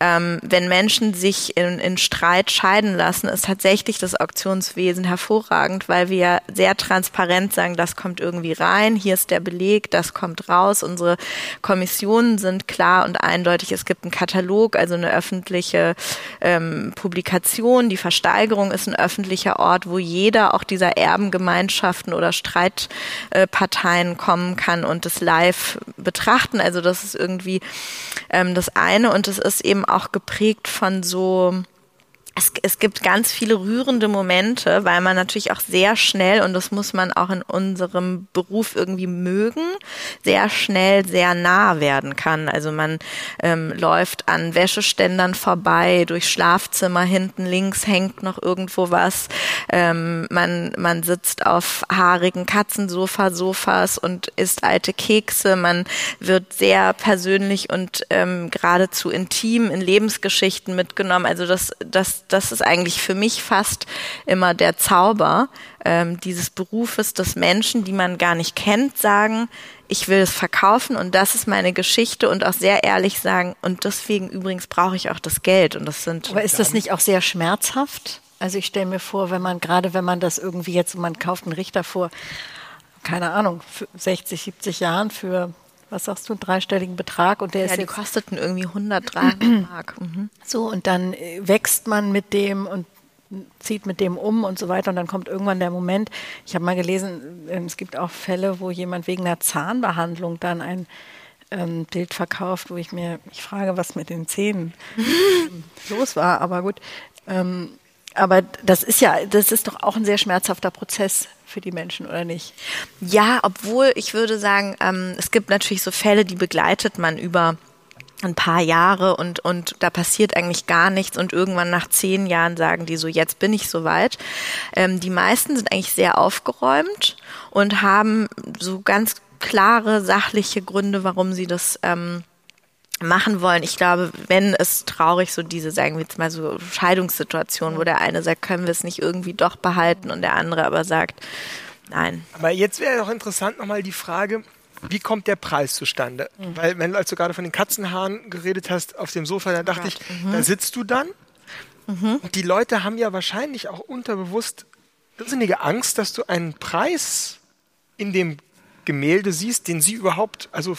Ähm, wenn Menschen sich in, in Streit scheiden lassen, ist tatsächlich das Auktionswesen hervorragend, weil wir sehr transparent sagen, das kommt irgendwie rein, hier ist der Beleg, das kommt raus. Unsere Kommissionen sind klar und eindeutig. Es gibt einen Katalog, also eine öffentliche ähm, Publikation. Die Versteigerung ist ein öffentlicher Ort, wo jeder auch dieser Erben Gemeinschaften oder Streitparteien kommen kann und das live betrachten. Also das ist irgendwie ähm, das eine und es ist eben auch geprägt von so es, es gibt ganz viele rührende Momente, weil man natürlich auch sehr schnell, und das muss man auch in unserem Beruf irgendwie mögen, sehr schnell sehr nah werden kann. Also man ähm, läuft an Wäscheständern vorbei, durch Schlafzimmer, hinten links hängt noch irgendwo was. Ähm, man, man sitzt auf haarigen Katzensofa-Sofas und isst alte Kekse. Man wird sehr persönlich und ähm, geradezu intim in Lebensgeschichten mitgenommen. Also das, das das ist eigentlich für mich fast immer der Zauber ähm, dieses Berufes, dass Menschen, die man gar nicht kennt, sagen, ich will es verkaufen und das ist meine Geschichte und auch sehr ehrlich sagen und deswegen übrigens brauche ich auch das Geld und das sind. Aber ist das nicht auch sehr schmerzhaft? Also ich stelle mir vor, wenn man gerade, wenn man das irgendwie jetzt, man kauft einen Richter vor, keine Ahnung, 60, 70 Jahren für was sagst du, einen dreistelligen Betrag und der ja, ist die kosteten irgendwie 100, 300 Mark. Mhm. So und dann äh, wächst man mit dem und zieht mit dem um und so weiter. Und dann kommt irgendwann der Moment, ich habe mal gelesen, es gibt auch Fälle, wo jemand wegen einer Zahnbehandlung dann ein ähm, Bild verkauft, wo ich mir, ich frage, was mit den Zähnen los war, aber gut. Ähm, aber das ist ja, das ist doch auch ein sehr schmerzhafter Prozess für die Menschen, oder nicht? Ja, obwohl ich würde sagen, ähm, es gibt natürlich so Fälle, die begleitet man über ein paar Jahre und, und da passiert eigentlich gar nichts und irgendwann nach zehn Jahren sagen die so, jetzt bin ich soweit. Ähm, die meisten sind eigentlich sehr aufgeräumt und haben so ganz klare sachliche Gründe, warum sie das ähm, machen wollen. Ich glaube, wenn es traurig so diese, sagen wir jetzt mal so Scheidungssituation, wo der eine sagt, können wir es nicht irgendwie doch behalten und der andere aber sagt, nein. Aber jetzt wäre doch interessant nochmal die Frage, wie kommt der Preis zustande? Mhm. Weil, wenn du also gerade von den Katzenhaaren geredet hast auf dem Sofa, da dachte ich, mhm. da sitzt du dann mhm. und die Leute haben ja wahrscheinlich auch unterbewusst irrsinnige Angst, dass du einen Preis in dem Gemälde siehst, den sie überhaupt, also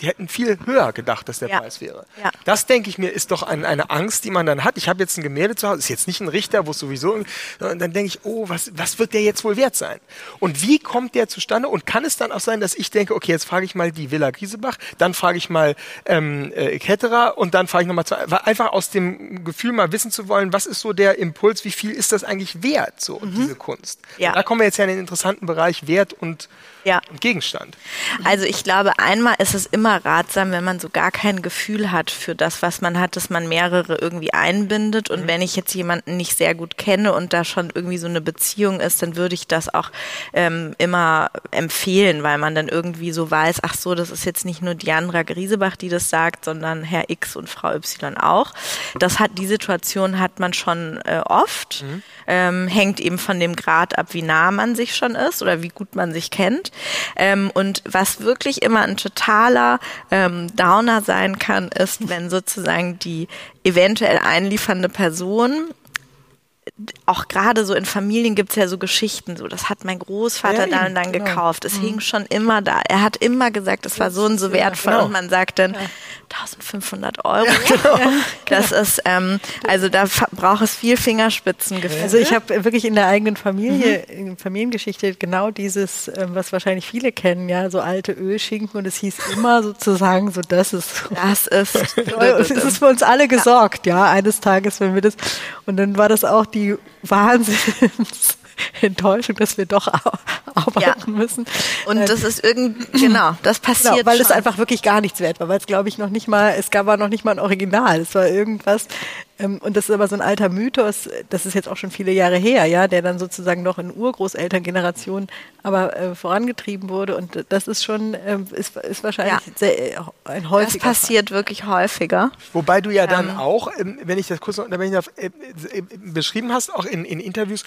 die hätten viel höher gedacht, dass der ja. Preis wäre. Ja. Das denke ich mir, ist doch ein, eine Angst, die man dann hat. Ich habe jetzt ein Gemälde zu Hause, ist jetzt nicht ein Richter, wo es sowieso, und dann denke ich, oh, was, was wird der jetzt wohl wert sein? Und wie kommt der zustande? Und kann es dann auch sein, dass ich denke, okay, jetzt frage ich mal die Villa Griesebach, dann frage ich mal ähm, äh, Ketterer und dann frage ich nochmal einfach aus dem Gefühl mal wissen zu wollen, was ist so der Impuls, wie viel ist das eigentlich wert, so mhm. diese Kunst? Ja. Da kommen wir jetzt ja in den interessanten Bereich Wert und ja. Gegenstand. Also ich glaube, einmal ist es immer ratsam, wenn man so gar kein Gefühl hat für das, was man hat, dass man mehrere irgendwie einbindet. Und mhm. wenn ich jetzt jemanden nicht sehr gut kenne und da schon irgendwie so eine Beziehung ist, dann würde ich das auch ähm, immer empfehlen, weil man dann irgendwie so weiß, ach so, das ist jetzt nicht nur Diandra Griesebach, die das sagt, sondern Herr X und Frau Y auch. Das hat die Situation hat man schon äh, oft. Mhm. Ähm, hängt eben von dem Grad ab, wie nah man sich schon ist oder wie gut man sich kennt. Ähm, und was wirklich immer ein totaler ähm, Downer sein kann, ist, wenn sozusagen die eventuell einliefernde Person auch gerade so in Familien gibt es ja so Geschichten, so das hat mein Großvater ja, dann und dann genau. gekauft. Es mhm. hing schon immer da. Er hat immer gesagt, es war so und so wertvoll genau. und man sagt dann ja. 1500 Euro. Genau. Das ist ähm, also da braucht es viel Fingerspitzengefühl. Also ich habe wirklich in der eigenen Familie, mhm. in Familiengeschichte genau dieses, ähm, was wahrscheinlich viele kennen, ja, so alte Ölschinken und es hieß immer sozusagen so, das ist das ist es ist für uns alle gesorgt, ja, eines Tages, wenn wir das und dann war das auch die Wahnsinns Enttäuschung, dass wir doch arbeiten ja. müssen. Und das ist irgendwie, genau, das genau, passiert. Genau, weil schon. es einfach wirklich gar nichts wert war, weil es glaube ich noch nicht mal, es gab noch nicht mal ein Original. Es war irgendwas, und das ist aber so ein alter Mythos, das ist jetzt auch schon viele Jahre her, ja, der dann sozusagen noch in Urgroßelterngenerationen aber äh, vorangetrieben wurde. Und das ist schon, äh, ist, ist wahrscheinlich ja. sehr, äh, ein häufiger. Das passiert Fall. wirklich häufiger. Wobei du ja dann ähm. auch, ähm, wenn ich das kurz noch, wenn ich das, äh, äh, beschrieben hast, auch in, in Interviews,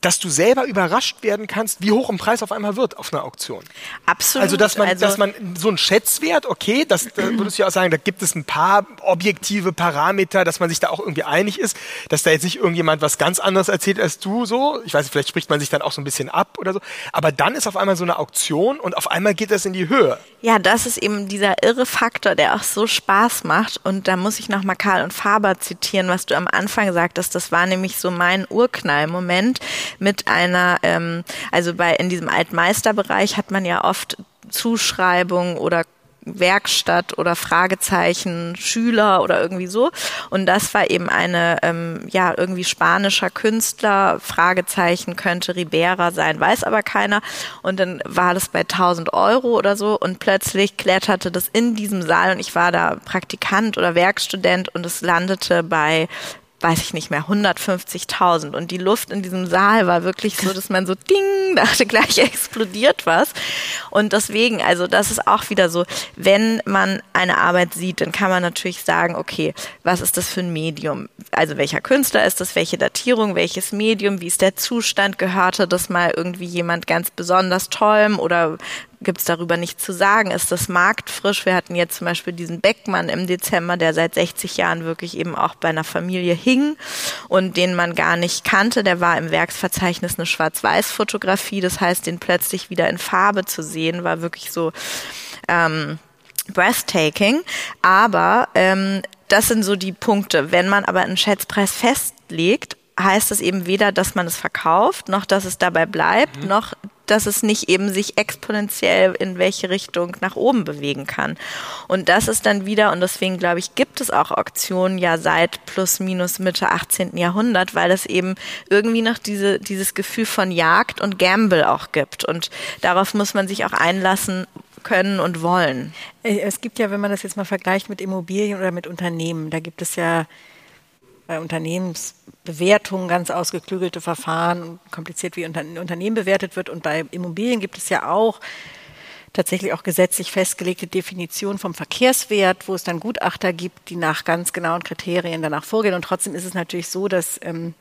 dass du selber überrascht werden kannst, wie hoch ein Preis auf einmal wird auf einer Auktion. Absolut. Also dass man, also dass man so ein Schätzwert, okay, das da würdest du ja auch sagen, da gibt es ein paar objektive Parameter, dass man sich da auch irgendwie einig ist, dass da jetzt nicht irgendjemand was ganz anderes erzählt als du so. Ich weiß nicht, vielleicht spricht man sich dann auch so ein bisschen ab oder so. Aber dann ist auf einmal so eine Auktion und auf einmal geht das in die Höhe. Ja, das ist eben dieser irre Faktor, der auch so Spaß macht. Und da muss ich nochmal Karl und Faber zitieren, was du am Anfang sagtest. Das war nämlich so mein Urknallmoment mit einer, ähm, also bei in diesem Altmeisterbereich hat man ja oft Zuschreibungen oder Werkstatt oder Fragezeichen Schüler oder irgendwie so. Und das war eben eine, ähm, ja, irgendwie spanischer Künstler, Fragezeichen könnte Ribera sein, weiß aber keiner. Und dann war das bei 1000 Euro oder so und plötzlich kletterte das in diesem Saal und ich war da Praktikant oder Werkstudent und es landete bei weiß ich nicht mehr, 150.000. Und die Luft in diesem Saal war wirklich so, dass man so ding, dachte gleich explodiert was. Und deswegen, also das ist auch wieder so, wenn man eine Arbeit sieht, dann kann man natürlich sagen, okay, was ist das für ein Medium? Also welcher Künstler ist das, welche Datierung, welches Medium, wie ist der Zustand, gehörte das mal irgendwie jemand ganz besonders tollem oder gibt es darüber nichts zu sagen. Ist das marktfrisch? Wir hatten jetzt zum Beispiel diesen Beckmann im Dezember, der seit 60 Jahren wirklich eben auch bei einer Familie hing und den man gar nicht kannte. Der war im Werksverzeichnis eine Schwarz-Weiß-Fotografie. Das heißt, den plötzlich wieder in Farbe zu sehen, war wirklich so ähm, breathtaking. Aber ähm, das sind so die Punkte. Wenn man aber einen Schätzpreis festlegt, heißt es eben weder, dass man es verkauft, noch dass es dabei bleibt, mhm. noch dass es nicht eben sich exponentiell in welche Richtung nach oben bewegen kann. Und das ist dann wieder, und deswegen glaube ich, gibt es auch Auktionen ja seit plus minus Mitte 18. Jahrhundert, weil es eben irgendwie noch diese, dieses Gefühl von Jagd und Gamble auch gibt. Und darauf muss man sich auch einlassen, können und wollen. Äh, es gibt ja, wenn man das jetzt mal vergleicht mit Immobilien oder mit Unternehmen, da gibt es ja bei Unternehmensbewertungen ganz ausgeklügelte Verfahren, kompliziert wie ein Unternehmen bewertet wird. Und bei Immobilien gibt es ja auch tatsächlich auch gesetzlich festgelegte Definition vom Verkehrswert, wo es dann Gutachter gibt, die nach ganz genauen Kriterien danach vorgehen. Und trotzdem ist es natürlich so, dass ähm,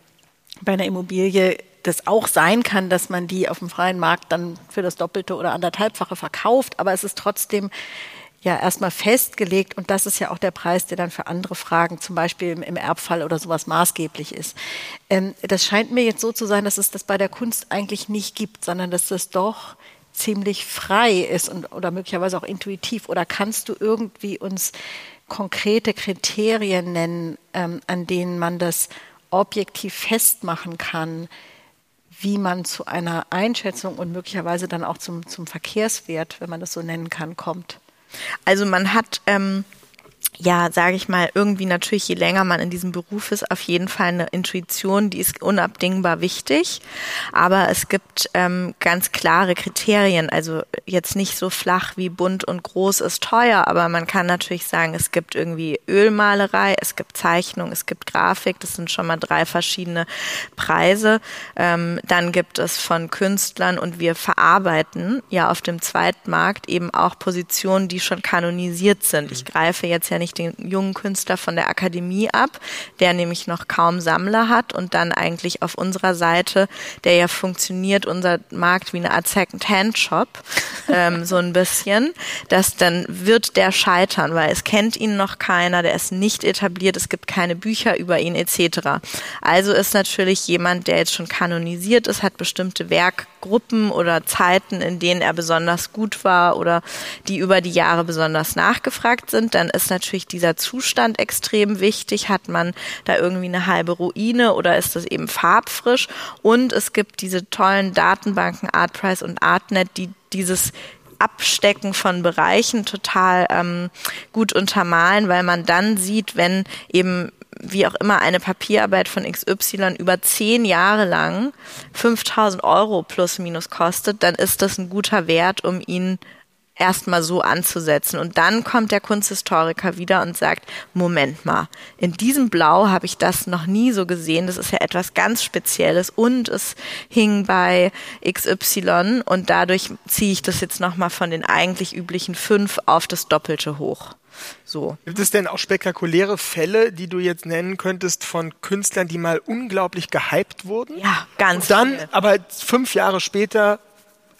bei einer Immobilie das auch sein kann, dass man die auf dem freien Markt dann für das Doppelte oder anderthalbfache verkauft. Aber es ist trotzdem ja erstmal festgelegt und das ist ja auch der Preis, der dann für andere Fragen, zum Beispiel im, Erbfall oder sowas maßgeblich ist. Ähm, das scheint mir jetzt so zu sein, dass es das bei der Kunst eigentlich nicht gibt, sondern dass das doch ziemlich frei ist und oder möglicherweise auch intuitiv. Oder kannst du irgendwie uns konkrete Kriterien nennen, ähm, an denen man das objektiv festmachen kann, wie man zu einer Einschätzung und möglicherweise dann auch zum, zum Verkehrswert, wenn man das so nennen kann, kommt? Also man hat ähm, ja, sage ich mal, irgendwie natürlich, je länger man in diesem Beruf ist, auf jeden Fall eine Intuition, die ist unabdingbar wichtig. Aber es gibt ähm, ganz klare Kriterien, also jetzt nicht so flach wie bunt und groß ist teuer, aber man kann natürlich sagen, es gibt irgendwie Ölmalerei, es gibt Zeichnung, es gibt Grafik, das sind schon mal drei verschiedene Preise. Ähm, dann gibt es von Künstlern und wir verarbeiten ja auf dem Zweitmarkt eben auch Positionen, die schon kanonisiert sind. Ich greife jetzt ja nicht nicht den jungen Künstler von der Akademie ab, der nämlich noch kaum Sammler hat und dann eigentlich auf unserer Seite, der ja funktioniert, unser Markt wie eine Art Second-Hand-Shop, ähm, so ein bisschen, dass dann wird der scheitern, weil es kennt ihn noch keiner, der ist nicht etabliert, es gibt keine Bücher über ihn etc. Also ist natürlich jemand, der jetzt schon kanonisiert ist, hat bestimmte Werkgruppen oder Zeiten, in denen er besonders gut war oder die über die Jahre besonders nachgefragt sind, dann ist natürlich natürlich dieser Zustand extrem wichtig. Hat man da irgendwie eine halbe Ruine oder ist das eben farbfrisch? Und es gibt diese tollen Datenbanken Artprice und Artnet, die dieses Abstecken von Bereichen total ähm, gut untermalen, weil man dann sieht, wenn eben wie auch immer eine Papierarbeit von XY über zehn Jahre lang 5000 Euro plus minus kostet, dann ist das ein guter Wert, um ihn erstmal so anzusetzen. Und dann kommt der Kunsthistoriker wieder und sagt, Moment mal, in diesem Blau habe ich das noch nie so gesehen. Das ist ja etwas ganz Spezielles und es hing bei XY und dadurch ziehe ich das jetzt nochmal von den eigentlich üblichen fünf auf das Doppelte hoch. So. Gibt es denn auch spektakuläre Fälle, die du jetzt nennen könntest von Künstlern, die mal unglaublich gehypt wurden? Ja, ganz. Und dann, viele. aber fünf Jahre später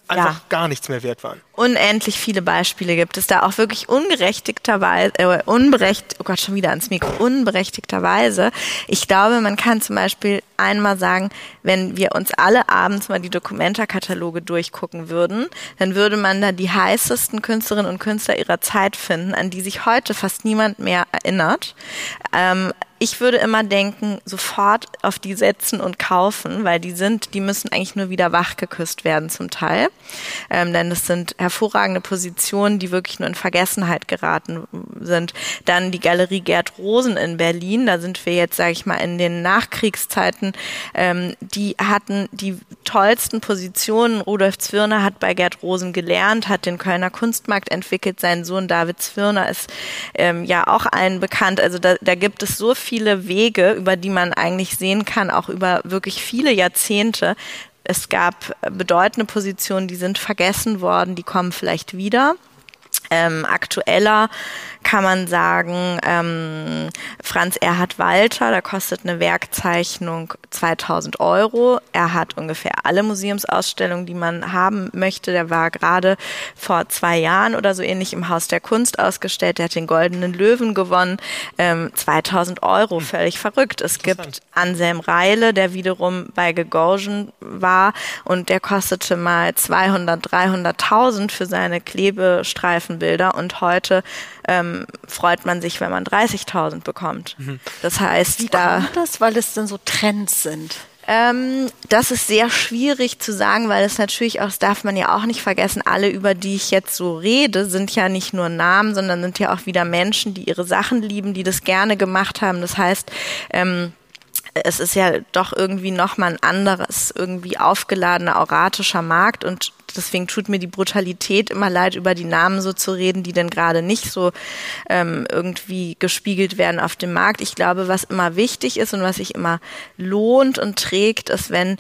einfach ja. gar nichts mehr wert waren. Unendlich viele Beispiele gibt es da auch wirklich ungerechtigterweise, äh, unberecht, oh Gott, schon wieder ans Mikro, unberechtigterweise. Ich glaube, man kann zum Beispiel einmal sagen, wenn wir uns alle abends mal die Dokumentarkataloge durchgucken würden, dann würde man da die heißesten Künstlerinnen und Künstler ihrer Zeit finden, an die sich heute fast niemand mehr erinnert. Ähm, ich würde immer denken, sofort auf die setzen und kaufen, weil die sind, die müssen eigentlich nur wieder wachgeküsst werden zum Teil. Ähm, denn das sind hervorragende Positionen, die wirklich nur in Vergessenheit geraten sind. Dann die Galerie Gerd Rosen in Berlin, da sind wir jetzt, sage ich mal, in den Nachkriegszeiten, ähm, die hatten die tollsten Positionen. Rudolf Zwirner hat bei Gerd Rosen gelernt, hat den Kölner Kunstmarkt entwickelt. Sein Sohn David Zwirner ist ähm, ja auch allen bekannt. Also da, da gibt es so viele Wege, über die man eigentlich sehen kann, auch über wirklich viele Jahrzehnte. Es gab bedeutende Positionen, die sind vergessen worden, die kommen vielleicht wieder. Ähm, aktueller kann man sagen, ähm, Franz Erhard Walter, da kostet eine Werkzeichnung 2000 Euro. Er hat ungefähr alle Museumsausstellungen, die man haben möchte. Der war gerade vor zwei Jahren oder so ähnlich im Haus der Kunst ausgestellt. Der hat den Goldenen Löwen gewonnen. Ähm, 2000 Euro, hm. völlig verrückt. Es gibt Anselm Reile, der wiederum bei Gegorgen war und der kostete mal 200, 300.000 für seine Klebestreifenbilder und heute ähm, ähm, freut man sich, wenn man 30.000 bekommt. Mhm. Das heißt, Wie da kommt das, weil es dann so Trends sind. Ähm, das ist sehr schwierig zu sagen, weil es natürlich auch, das darf man ja auch nicht vergessen, alle, über die ich jetzt so rede, sind ja nicht nur Namen, sondern sind ja auch wieder Menschen, die ihre Sachen lieben, die das gerne gemacht haben. Das heißt, ähm, es ist ja doch irgendwie nochmal ein anderes, irgendwie aufgeladener, auratischer Markt und deswegen tut mir die Brutalität immer leid, über die Namen so zu reden, die denn gerade nicht so ähm, irgendwie gespiegelt werden auf dem Markt. Ich glaube, was immer wichtig ist und was sich immer lohnt und trägt, ist, wenn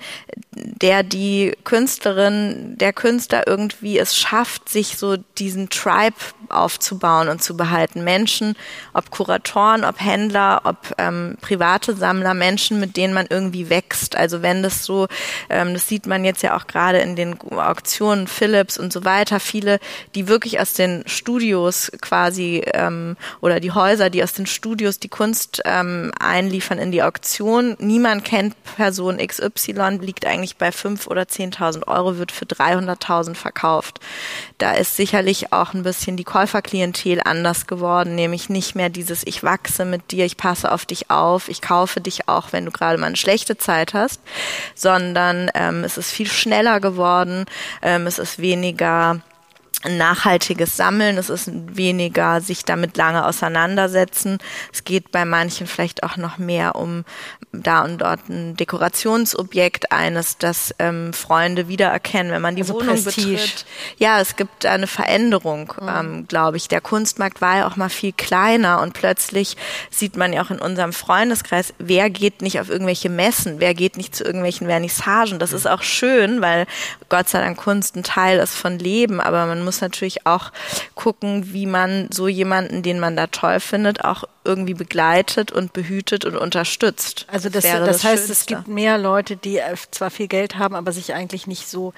der die Künstlerin, der Künstler irgendwie es schafft, sich so diesen Tribe aufzubauen und zu behalten. Menschen, ob Kuratoren, ob Händler, ob ähm, private Sammler, Menschen, mit denen man irgendwie wächst. Also wenn das so, ähm, das sieht man jetzt ja auch gerade in den Auktionen, Philips und so weiter, viele, die wirklich aus den Studios quasi ähm, oder die Häuser, die aus den Studios die Kunst ähm, einliefern in die Auktion. Niemand kennt Person XY, liegt eigentlich bei fünf oder zehntausend Euro, wird für 300.000 verkauft. Da ist sicherlich auch ein bisschen die Käuferklientel anders geworden, nämlich nicht mehr dieses Ich wachse mit dir, ich passe auf dich auf, ich kaufe dich auch, wenn du gerade mal eine schlechte Zeit hast, sondern ähm, es ist viel schneller geworden, ähm, es ist weniger nachhaltiges Sammeln, es ist weniger sich damit lange auseinandersetzen. Es geht bei manchen vielleicht auch noch mehr um da und dort ein Dekorationsobjekt eines, das ähm, Freunde wiedererkennen, wenn man die also Wohnung Prestige. betritt. Ja, es gibt eine Veränderung, mhm. ähm, glaube ich. Der Kunstmarkt war ja auch mal viel kleiner und plötzlich sieht man ja auch in unserem Freundeskreis, wer geht nicht auf irgendwelche Messen, wer geht nicht zu irgendwelchen Vernissagen. Das mhm. ist auch schön, weil Gott sei Dank Kunst ein Teil ist von Leben, aber man muss natürlich auch gucken, wie man so jemanden, den man da toll findet, auch irgendwie begleitet und behütet und unterstützt. Also das, das, das heißt, Schönste. es gibt mehr Leute, die äh, zwar viel Geld haben, aber sich eigentlich nicht so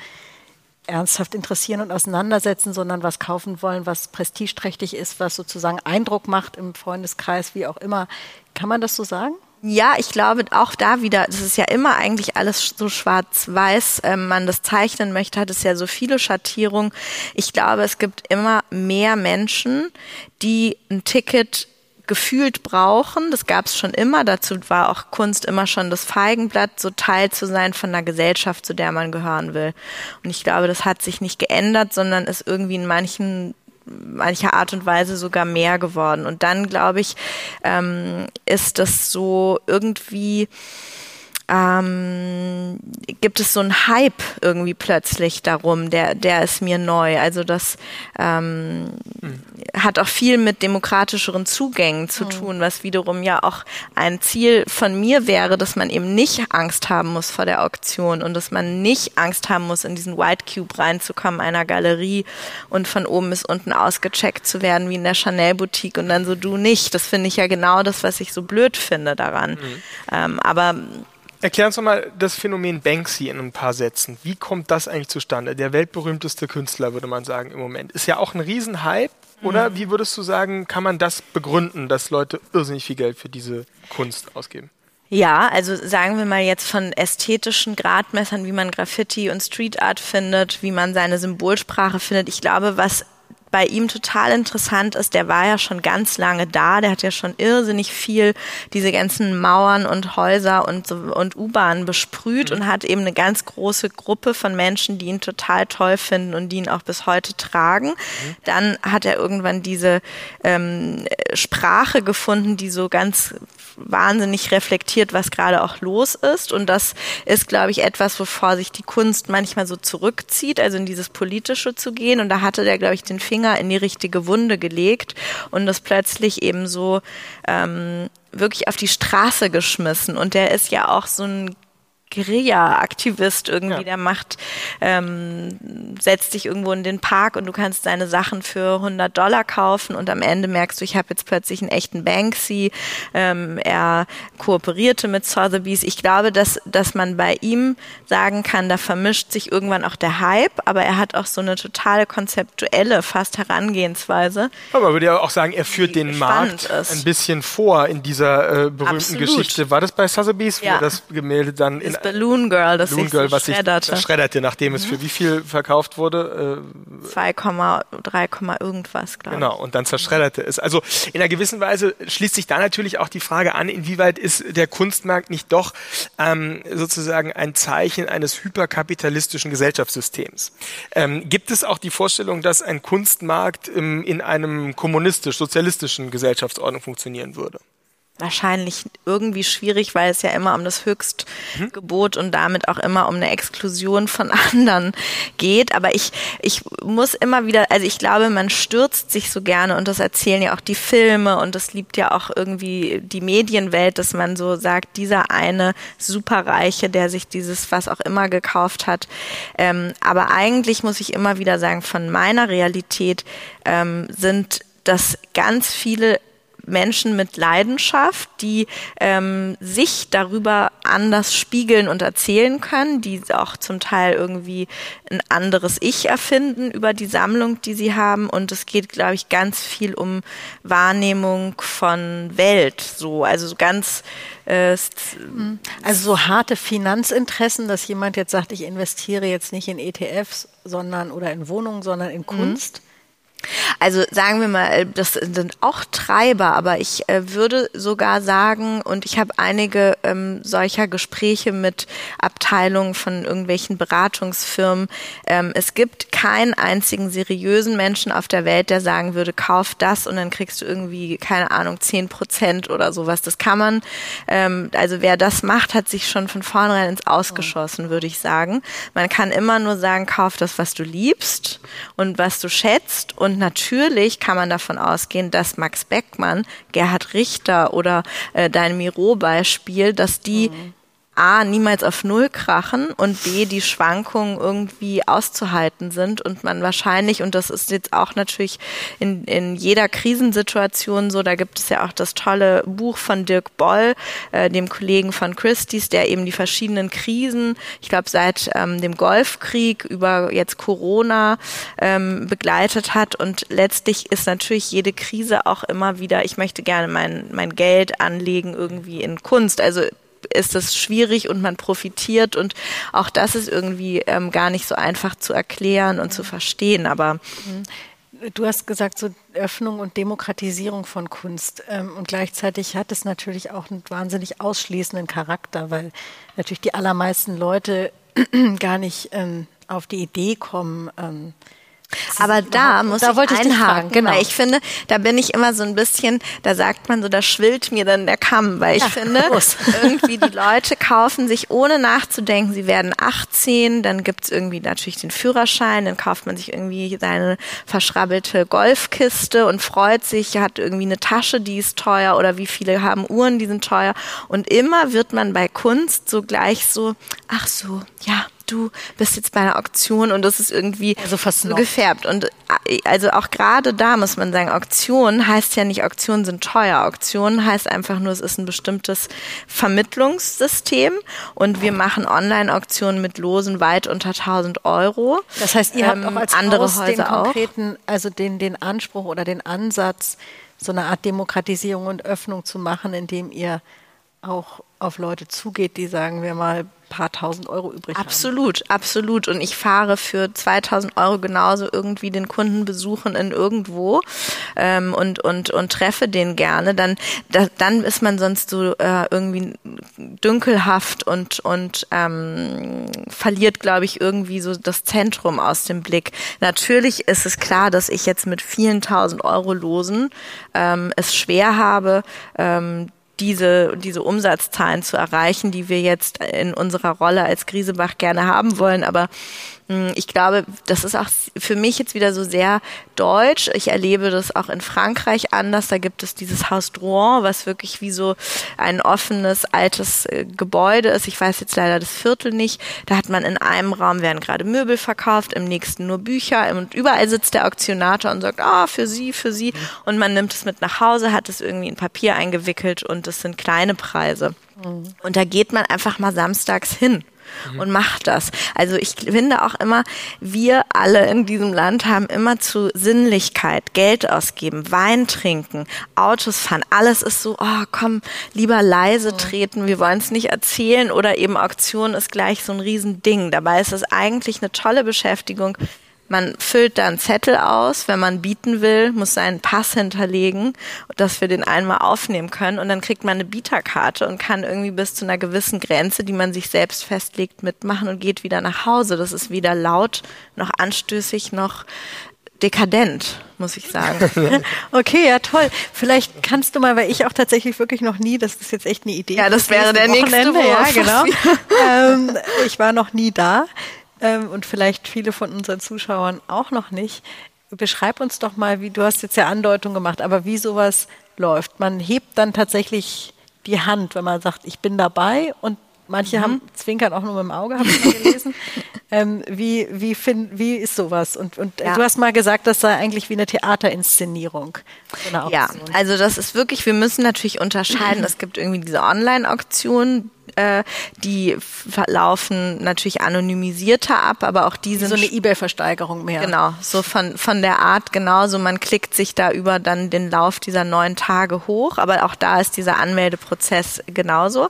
ernsthaft interessieren und auseinandersetzen, sondern was kaufen wollen, was prestigeträchtig ist, was sozusagen Eindruck macht im Freundeskreis, wie auch immer. Kann man das so sagen? Ja, ich glaube auch da wieder, das ist ja immer eigentlich alles so schwarz-weiß, ähm, man das zeichnen möchte, hat es ja so viele Schattierungen. Ich glaube, es gibt immer mehr Menschen, die ein Ticket gefühlt brauchen. Das gab es schon immer. Dazu war auch Kunst immer schon das Feigenblatt, so Teil zu sein von einer Gesellschaft, zu der man gehören will. Und ich glaube, das hat sich nicht geändert, sondern ist irgendwie in manchen mancher Art und Weise sogar mehr geworden. Und dann, glaube ich, ähm, ist das so irgendwie ähm, gibt es so einen Hype irgendwie plötzlich darum, der, der ist mir neu. Also das ähm, mhm. hat auch viel mit demokratischeren Zugängen zu mhm. tun, was wiederum ja auch ein Ziel von mir wäre, dass man eben nicht Angst haben muss vor der Auktion und dass man nicht Angst haben muss, in diesen White Cube reinzukommen, einer Galerie und von oben bis unten ausgecheckt zu werden, wie in der Chanel Boutique und dann so du nicht. Das finde ich ja genau das, was ich so blöd finde daran. Mhm. Ähm, aber Erklär uns doch mal das Phänomen Banksy in ein paar Sätzen. Wie kommt das eigentlich zustande? Der weltberühmteste Künstler, würde man sagen, im Moment. Ist ja auch ein Riesenhype, oder? Mhm. Wie würdest du sagen, kann man das begründen, dass Leute irrsinnig viel Geld für diese Kunst ausgeben? Ja, also sagen wir mal jetzt von ästhetischen Gradmessern, wie man Graffiti und Street Art findet, wie man seine Symbolsprache findet. Ich glaube, was bei ihm total interessant ist, der war ja schon ganz lange da, der hat ja schon irrsinnig viel diese ganzen Mauern und Häuser und, so, und U-Bahnen besprüht mhm. und hat eben eine ganz große Gruppe von Menschen, die ihn total toll finden und die ihn auch bis heute tragen. Mhm. Dann hat er irgendwann diese ähm, Sprache gefunden, die so ganz wahnsinnig reflektiert, was gerade auch los ist. Und das ist, glaube ich, etwas, wovor sich die Kunst manchmal so zurückzieht, also in dieses Politische zu gehen. Und da hatte der, glaube ich, den Finger in die richtige Wunde gelegt und das plötzlich eben so ähm, wirklich auf die Straße geschmissen. Und der ist ja auch so ein Guerilla-Aktivist irgendwie, ja. der macht, ähm, setzt dich irgendwo in den Park und du kannst deine Sachen für 100 Dollar kaufen und am Ende merkst du, ich habe jetzt plötzlich einen echten Banksy. Ähm, er kooperierte mit Sotheby's. Ich glaube, dass, dass man bei ihm sagen kann, da vermischt sich irgendwann auch der Hype, aber er hat auch so eine totale konzeptuelle, fast Herangehensweise. Aber man würde ja auch sagen, er führt den Markt ist. ein bisschen vor in dieser äh, berühmten Absolut. Geschichte. War das bei Sotheby's, wo ja. das Gemälde dann in das Balloon Girl, das Balloon Girl, was schredderte. schredderte, nachdem es für wie viel verkauft wurde? Äh, 2,3, irgendwas, glaube ich. Genau, und dann zerschredderte es. Also in einer gewissen Weise schließt sich da natürlich auch die Frage an, inwieweit ist der Kunstmarkt nicht doch ähm, sozusagen ein Zeichen eines hyperkapitalistischen Gesellschaftssystems. Ähm, gibt es auch die Vorstellung, dass ein Kunstmarkt ähm, in einem kommunistisch-sozialistischen Gesellschaftsordnung funktionieren würde? Wahrscheinlich irgendwie schwierig, weil es ja immer um das Höchstgebot und damit auch immer um eine Exklusion von anderen geht. Aber ich, ich muss immer wieder, also ich glaube, man stürzt sich so gerne und das erzählen ja auch die Filme und das liebt ja auch irgendwie die Medienwelt, dass man so sagt, dieser eine Superreiche, der sich dieses was auch immer gekauft hat. Ähm, aber eigentlich muss ich immer wieder sagen, von meiner Realität ähm, sind das ganz viele Menschen mit Leidenschaft, die ähm, sich darüber anders spiegeln und erzählen können, die auch zum Teil irgendwie ein anderes Ich erfinden über die Sammlung, die sie haben. Und es geht, glaube ich, ganz viel um Wahrnehmung von Welt. So, also so ganz äh, also so harte Finanzinteressen, dass jemand jetzt sagt, ich investiere jetzt nicht in ETFs, sondern oder in Wohnungen, sondern in Kunst. Mhm. Also sagen wir mal, das sind auch Treiber, aber ich äh, würde sogar sagen, und ich habe einige ähm, solcher Gespräche mit Abteilungen von irgendwelchen Beratungsfirmen, ähm, es gibt keinen einzigen seriösen Menschen auf der Welt, der sagen würde, kauf das und dann kriegst du irgendwie, keine Ahnung, zehn Prozent oder sowas. Das kann man, ähm, also wer das macht, hat sich schon von vornherein ins Ausgeschossen, würde ich sagen. Man kann immer nur sagen, kauf das, was du liebst und was du schätzt und und natürlich kann man davon ausgehen, dass Max Beckmann, Gerhard Richter oder äh, dein Miro-Beispiel, dass die mhm. A, niemals auf Null krachen und B, die Schwankungen irgendwie auszuhalten sind und man wahrscheinlich, und das ist jetzt auch natürlich in, in jeder Krisensituation so, da gibt es ja auch das tolle Buch von Dirk Boll, äh, dem Kollegen von Christie's, der eben die verschiedenen Krisen, ich glaube seit ähm, dem Golfkrieg über jetzt Corona ähm, begleitet hat. Und letztlich ist natürlich jede Krise auch immer wieder, ich möchte gerne mein, mein Geld anlegen irgendwie in Kunst, also ist das schwierig und man profitiert und auch das ist irgendwie ähm, gar nicht so einfach zu erklären und zu verstehen. Aber mhm. Du hast gesagt, so Öffnung und Demokratisierung von Kunst. Ähm, und gleichzeitig hat es natürlich auch einen wahnsinnig ausschließenden Charakter, weil natürlich die allermeisten Leute gar nicht ähm, auf die Idee kommen, ähm, aber da muss da ich einhaken. Genau. Weil ich finde, da bin ich immer so ein bisschen, da sagt man so, da schwillt mir dann der Kamm, weil ich ja, finde, irgendwie die Leute kaufen sich ohne nachzudenken, sie werden 18, dann gibt's irgendwie natürlich den Führerschein, dann kauft man sich irgendwie seine verschrabbelte Golfkiste und freut sich, hat irgendwie eine Tasche, die ist teuer oder wie viele haben Uhren, die sind teuer. Und immer wird man bei Kunst so gleich so, ach so, ja, du bist jetzt bei einer Auktion und das ist irgendwie also so gefärbt. Und äh, also auch gerade da muss man sagen, Auktion heißt ja nicht, Auktionen sind teuer. Auktion heißt einfach nur, es ist ein bestimmtes Vermittlungssystem und wir machen Online-Auktionen mit Losen weit unter 1000 Euro. Das heißt, ihr ähm, habt auch als andere Haus Häuser den konkreten, auch. also den, den Anspruch oder den Ansatz, so eine Art Demokratisierung und Öffnung zu machen, indem ihr auch auf Leute zugeht, die sagen wir mal paar tausend Euro übrig absolut, haben. Absolut, absolut. Und ich fahre für 2000 Euro genauso irgendwie den Kunden besuchen in irgendwo ähm, und, und, und treffe den gerne. Dann, da, dann ist man sonst so äh, irgendwie dünkelhaft und, und ähm, verliert, glaube ich, irgendwie so das Zentrum aus dem Blick. Natürlich ist es klar, dass ich jetzt mit vielen tausend Euro Losen ähm, es schwer habe, ähm, diese, diese Umsatzzahlen zu erreichen, die wir jetzt in unserer Rolle als Griesebach gerne haben wollen. Aber ich glaube, das ist auch für mich jetzt wieder so sehr deutsch. Ich erlebe das auch in Frankreich anders. Da gibt es dieses Haus Drouin, was wirklich wie so ein offenes, altes äh, Gebäude ist. Ich weiß jetzt leider das Viertel nicht. Da hat man in einem Raum werden gerade Möbel verkauft, im nächsten nur Bücher und überall sitzt der Auktionator und sagt, ah, für Sie, für Sie. Und man nimmt es mit nach Hause, hat es irgendwie in Papier eingewickelt und das sind kleine Preise. Mhm. Und da geht man einfach mal samstags hin mhm. und macht das. Also ich finde auch immer, wir alle in diesem Land haben immer zu Sinnlichkeit, Geld ausgeben, Wein trinken, Autos fahren. Alles ist so, oh komm, lieber leise treten, wir wollen es nicht erzählen oder eben Auktion ist gleich so ein Riesending. Dabei ist es eigentlich eine tolle Beschäftigung, man füllt da einen Zettel aus, wenn man bieten will, muss seinen Pass hinterlegen, dass wir den einmal aufnehmen können. Und dann kriegt man eine Bieterkarte und kann irgendwie bis zu einer gewissen Grenze, die man sich selbst festlegt, mitmachen und geht wieder nach Hause. Das ist weder laut, noch anstößig, noch dekadent, muss ich sagen. okay, ja toll. Vielleicht kannst du mal, weil ich auch tatsächlich wirklich noch nie, das ist jetzt echt eine Idee. Ja, das wäre der nächste Wurf. Ja, genau. ähm, ich war noch nie da ähm, und vielleicht viele von unseren Zuschauern auch noch nicht. Beschreib uns doch mal, wie du hast jetzt ja Andeutung gemacht, aber wie sowas läuft. Man hebt dann tatsächlich die Hand, wenn man sagt, ich bin dabei und manche mhm. haben zwinkern auch nur mit dem Auge, habe ich mal gelesen. ähm, wie, wie, find, wie ist sowas? Und, und ja. du hast mal gesagt, das sei eigentlich wie eine Theaterinszenierung. So ja, also das ist wirklich, wir müssen natürlich unterscheiden. es gibt irgendwie diese Online-Auktionen, äh, die laufen natürlich anonymisierter ab, aber auch die sind so eine eBay-Versteigerung mehr. Genau, so von von der Art genauso. Man klickt sich da über dann den Lauf dieser neun Tage hoch, aber auch da ist dieser Anmeldeprozess genauso.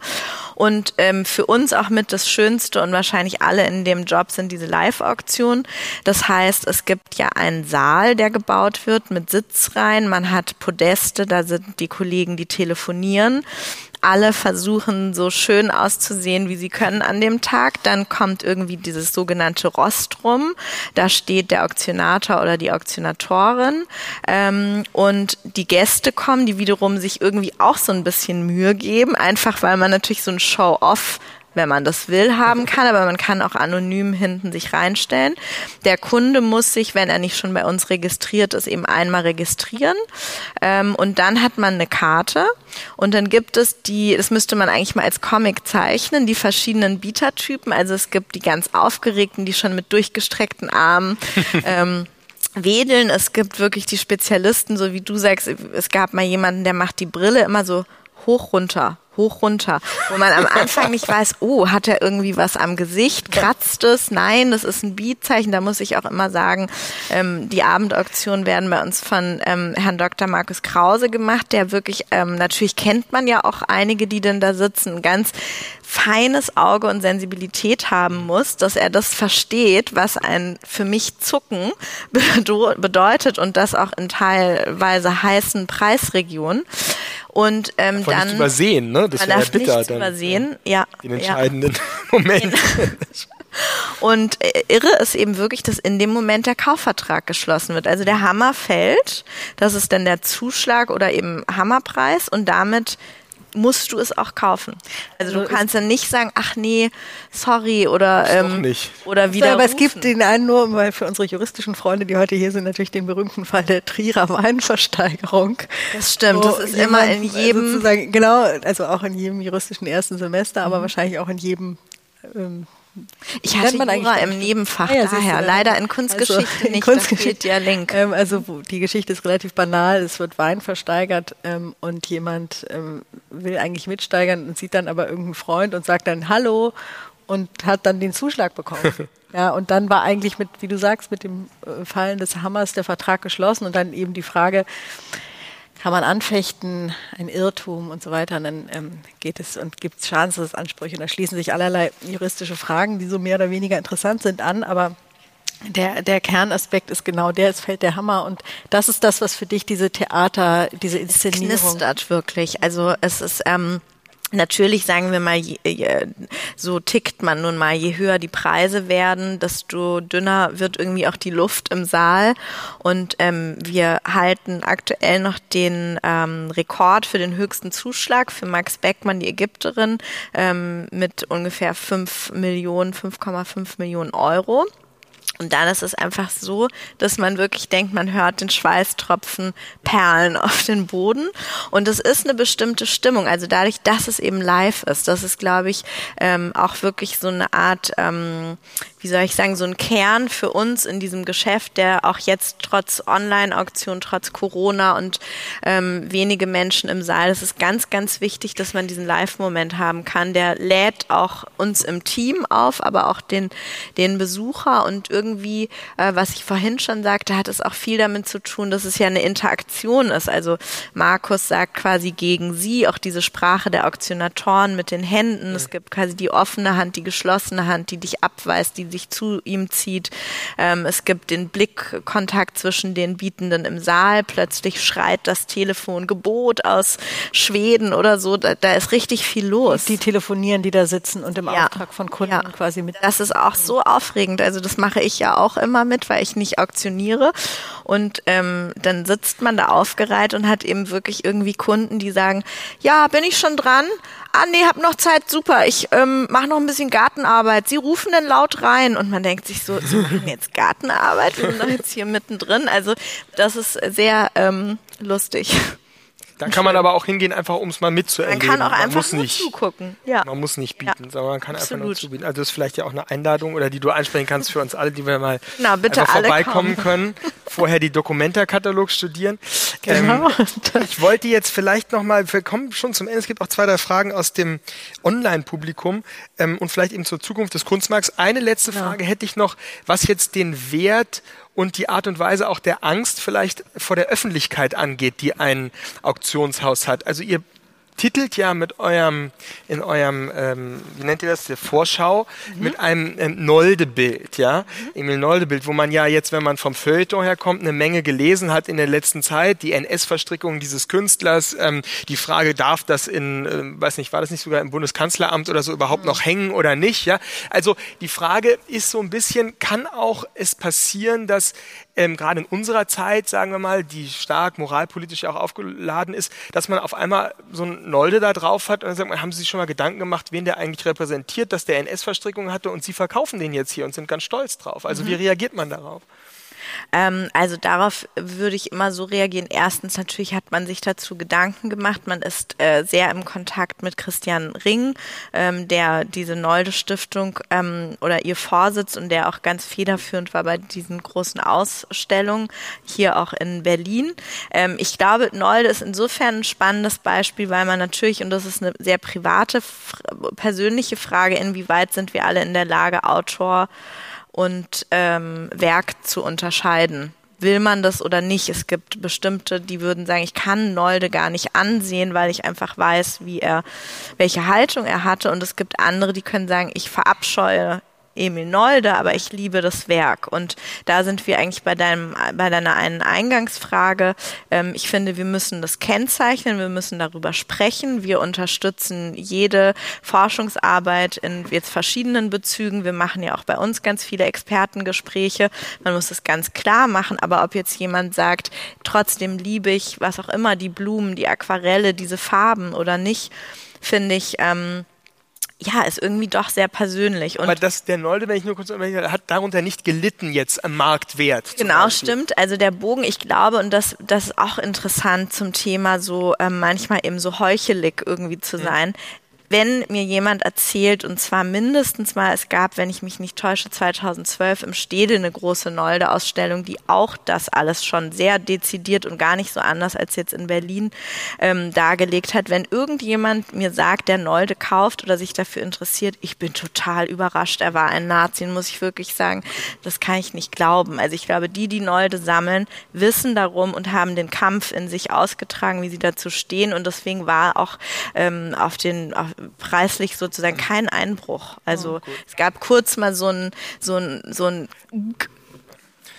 Und ähm, für uns auch mit das Schönste und wahrscheinlich alle in dem Job sind diese Live-Auktionen. Das heißt, es gibt ja einen Saal, der gebaut wird mit Sitzreihen. Man hat Podeste, da sind die Kollegen, die telefonieren alle versuchen so schön auszusehen, wie sie können an dem Tag. Dann kommt irgendwie dieses sogenannte Rostrum. Da steht der Auktionator oder die Auktionatorin. Ähm, und die Gäste kommen, die wiederum sich irgendwie auch so ein bisschen Mühe geben, einfach weil man natürlich so ein Show-off wenn man das will, haben kann, aber man kann auch anonym hinten sich reinstellen. Der Kunde muss sich, wenn er nicht schon bei uns registriert ist, eben einmal registrieren. Ähm, und dann hat man eine Karte und dann gibt es die, das müsste man eigentlich mal als Comic zeichnen, die verschiedenen Bietertypen. Also es gibt die ganz aufgeregten, die schon mit durchgestreckten Armen. ähm, wedeln. Es gibt wirklich die Spezialisten, so wie du sagst, es gab mal jemanden, der macht die Brille immer so hoch runter, hoch runter, wo man am Anfang nicht weiß, oh, hat er irgendwie was am Gesicht, kratzt es? Nein, das ist ein Beatzeichen. Da muss ich auch immer sagen, ähm, die Abendauktionen werden bei uns von ähm, Herrn Dr. Markus Krause gemacht, der wirklich, ähm, natürlich kennt man ja auch einige, die denn da sitzen, ganz feines Auge und Sensibilität haben muss, dass er das versteht, was ein für mich Zucken bedeutet und das auch in teilweise heißen Preisregionen. Und ähm, dann nicht übersehen, ne? Das man darf bitter, nicht dann, übersehen, ja. Den entscheidenden ja. Moment. Und äh, irre ist eben wirklich, dass in dem Moment der Kaufvertrag geschlossen wird. Also der Hammer fällt, das ist dann der Zuschlag oder eben Hammerpreis und damit musst du es auch kaufen. Also, du also kannst dann nicht sagen, ach nee, sorry oder ähm, nicht. oder wieder. Aber es gibt den einen nur, weil für unsere juristischen Freunde, die heute hier sind, natürlich den berühmten Fall der Trierer Weinversteigerung. Das stimmt, das ist immer in jedem sozusagen genau, also auch in jedem juristischen ersten Semester, aber mhm. wahrscheinlich auch in jedem ähm, ich hatte man Jura im Nebenfach, ja, daher. Leider in Kunstgeschichte also, in nicht, Kunstgeschichte, der Link. Ähm, also die Geschichte ist relativ banal. Es wird Wein versteigert ähm, und jemand ähm, will eigentlich mitsteigern und sieht dann aber irgendeinen Freund und sagt dann Hallo und hat dann den Zuschlag bekommen. ja, und dann war eigentlich mit, wie du sagst, mit dem äh, Fallen des Hammers der Vertrag geschlossen und dann eben die Frage, kann man anfechten, ein Irrtum und so weiter. Und dann ähm, geht es und gibt es Schadensersatzansprüche. Und da schließen sich allerlei juristische Fragen, die so mehr oder weniger interessant sind, an. Aber der, der Kernaspekt ist genau der, es fällt der Hammer. Und das ist das, was für dich diese Theater, diese Inszenierung. Es knistert wirklich. Also es ist, ähm, Natürlich sagen wir mal, so tickt man nun mal, je höher die Preise werden, desto dünner wird irgendwie auch die Luft im Saal. Und ähm, wir halten aktuell noch den ähm, Rekord für den höchsten Zuschlag für Max Beckmann, die Ägypterin, ähm, mit ungefähr 5 Millionen, 5,5 Millionen Euro. Und dann ist es einfach so, dass man wirklich denkt, man hört den Schweißtropfen perlen auf den Boden. Und es ist eine bestimmte Stimmung. Also dadurch, dass es eben live ist, das ist, glaube ich, ähm, auch wirklich so eine Art, ähm, wie soll ich sagen, so ein Kern für uns in diesem Geschäft, der auch jetzt trotz Online-Auktion, trotz Corona und ähm, wenige Menschen im Saal, es ist ganz, ganz wichtig, dass man diesen Live-Moment haben kann. Der lädt auch uns im Team auf, aber auch den, den Besucher und irgendwie, äh, was ich vorhin schon sagte, hat es auch viel damit zu tun, dass es ja eine Interaktion ist. Also Markus sagt quasi gegen sie, auch diese Sprache der Auktionatoren mit den Händen. Es gibt quasi die offene Hand, die geschlossene Hand, die dich abweist, die sich zu ihm zieht. Ähm, es gibt den Blickkontakt zwischen den Bietenden im Saal. Plötzlich schreit das Telefon Gebot aus Schweden oder so. Da, da ist richtig viel los. Die telefonieren, die da sitzen und im ja. Auftrag von Kunden ja. quasi mit. Das ist auch so aufregend. Also das mache ich ja auch immer mit, weil ich nicht auktioniere. Und ähm, dann sitzt man da aufgereiht und hat eben wirklich irgendwie Kunden, die sagen, ja, bin ich schon dran? ah nee, hab noch Zeit, super, ich ähm, mache noch ein bisschen Gartenarbeit. Sie rufen dann laut rein und man denkt sich so, Sie machen jetzt Gartenarbeit, wir sind doch jetzt hier mittendrin. Also das ist sehr ähm, lustig. Da kann man aber auch hingehen, einfach um es mal mitzuerleben. Man kann auch man einfach muss nur nicht, zugucken. Ja. Man muss nicht bieten, ja. sondern man kann Absolut. einfach nur zubieten. Also das ist vielleicht ja auch eine Einladung oder die du ansprechen kannst für uns alle, die wir mal Na, vorbeikommen können. Vorher die Dokumenta-Katalog studieren. Genau. Ähm, ich wollte jetzt vielleicht nochmal, wir kommen schon zum Ende, es gibt auch zwei, drei Fragen aus dem Online-Publikum ähm, und vielleicht eben zur Zukunft des Kunstmarkts. Eine letzte Frage ja. hätte ich noch, was jetzt den Wert und die Art und Weise auch der Angst vielleicht vor der Öffentlichkeit angeht, die ein Auktionshaus hat. Also ihr titelt ja mit eurem, in eurem, ähm, wie nennt ihr das, der Vorschau, mhm. mit einem ähm, Nolde-Bild, ja, mhm. Emil Nolde-Bild, wo man ja jetzt, wenn man vom Feuilleton herkommt, eine Menge gelesen hat in der letzten Zeit, die NS-Verstrickung dieses Künstlers, ähm, die Frage, darf das in, äh, weiß nicht, war das nicht sogar im Bundeskanzleramt oder so überhaupt mhm. noch hängen oder nicht, ja? Also die Frage ist so ein bisschen, kann auch es passieren, dass ähm, gerade in unserer Zeit, sagen wir mal, die stark moralpolitisch auch aufgeladen ist, dass man auf einmal so ein Nolde da drauf hat und dann sagt man, haben Sie sich schon mal Gedanken gemacht, wen der eigentlich repräsentiert, dass der NS-Verstrickungen hatte und Sie verkaufen den jetzt hier und sind ganz stolz drauf. Also mhm. wie reagiert man darauf? Ähm, also darauf würde ich immer so reagieren. Erstens natürlich hat man sich dazu Gedanken gemacht. Man ist äh, sehr im Kontakt mit Christian Ring, ähm, der diese Nolde Stiftung ähm, oder ihr Vorsitz und der auch ganz federführend war bei diesen großen Ausstellungen hier auch in Berlin. Ähm, ich glaube, Nolde ist insofern ein spannendes Beispiel, weil man natürlich, und das ist eine sehr private, persönliche Frage, inwieweit sind wir alle in der Lage, Autor und ähm, Werk zu unterscheiden. Will man das oder nicht? Es gibt bestimmte, die würden sagen, ich kann Nolde gar nicht ansehen, weil ich einfach weiß, wie er, welche Haltung er hatte. Und es gibt andere, die können sagen, ich verabscheue Emil Nolde, aber ich liebe das Werk. Und da sind wir eigentlich bei deinem, bei deiner einen Eingangsfrage. Ähm, ich finde, wir müssen das kennzeichnen, wir müssen darüber sprechen. Wir unterstützen jede Forschungsarbeit in jetzt verschiedenen Bezügen. Wir machen ja auch bei uns ganz viele Expertengespräche. Man muss es ganz klar machen. Aber ob jetzt jemand sagt, trotzdem liebe ich, was auch immer, die Blumen, die Aquarelle, diese Farben oder nicht, finde ich, ähm, ja, ist irgendwie doch sehr persönlich. Und Aber das, der Nolde, wenn ich nur kurz hat darunter nicht gelitten jetzt am Marktwert. Genau, stimmt. Also der Bogen, ich glaube, und das, das ist auch interessant zum Thema so ähm, manchmal eben so heuchelig irgendwie zu sein. Wenn mir jemand erzählt, und zwar mindestens mal, es gab, wenn ich mich nicht täusche, 2012 im Stede eine große Nolde-Ausstellung, die auch das alles schon sehr dezidiert und gar nicht so anders als jetzt in Berlin ähm, dargelegt hat. Wenn irgendjemand mir sagt, der Nolde kauft oder sich dafür interessiert, ich bin total überrascht. Er war ein Nazi, muss ich wirklich sagen. Das kann ich nicht glauben. Also ich glaube, die, die Nolde sammeln, wissen darum und haben den Kampf in sich ausgetragen, wie sie dazu stehen. Und deswegen war auch ähm, auf den auf, preislich sozusagen kein Einbruch. Also oh, es gab kurz mal so ein, so ein, so ein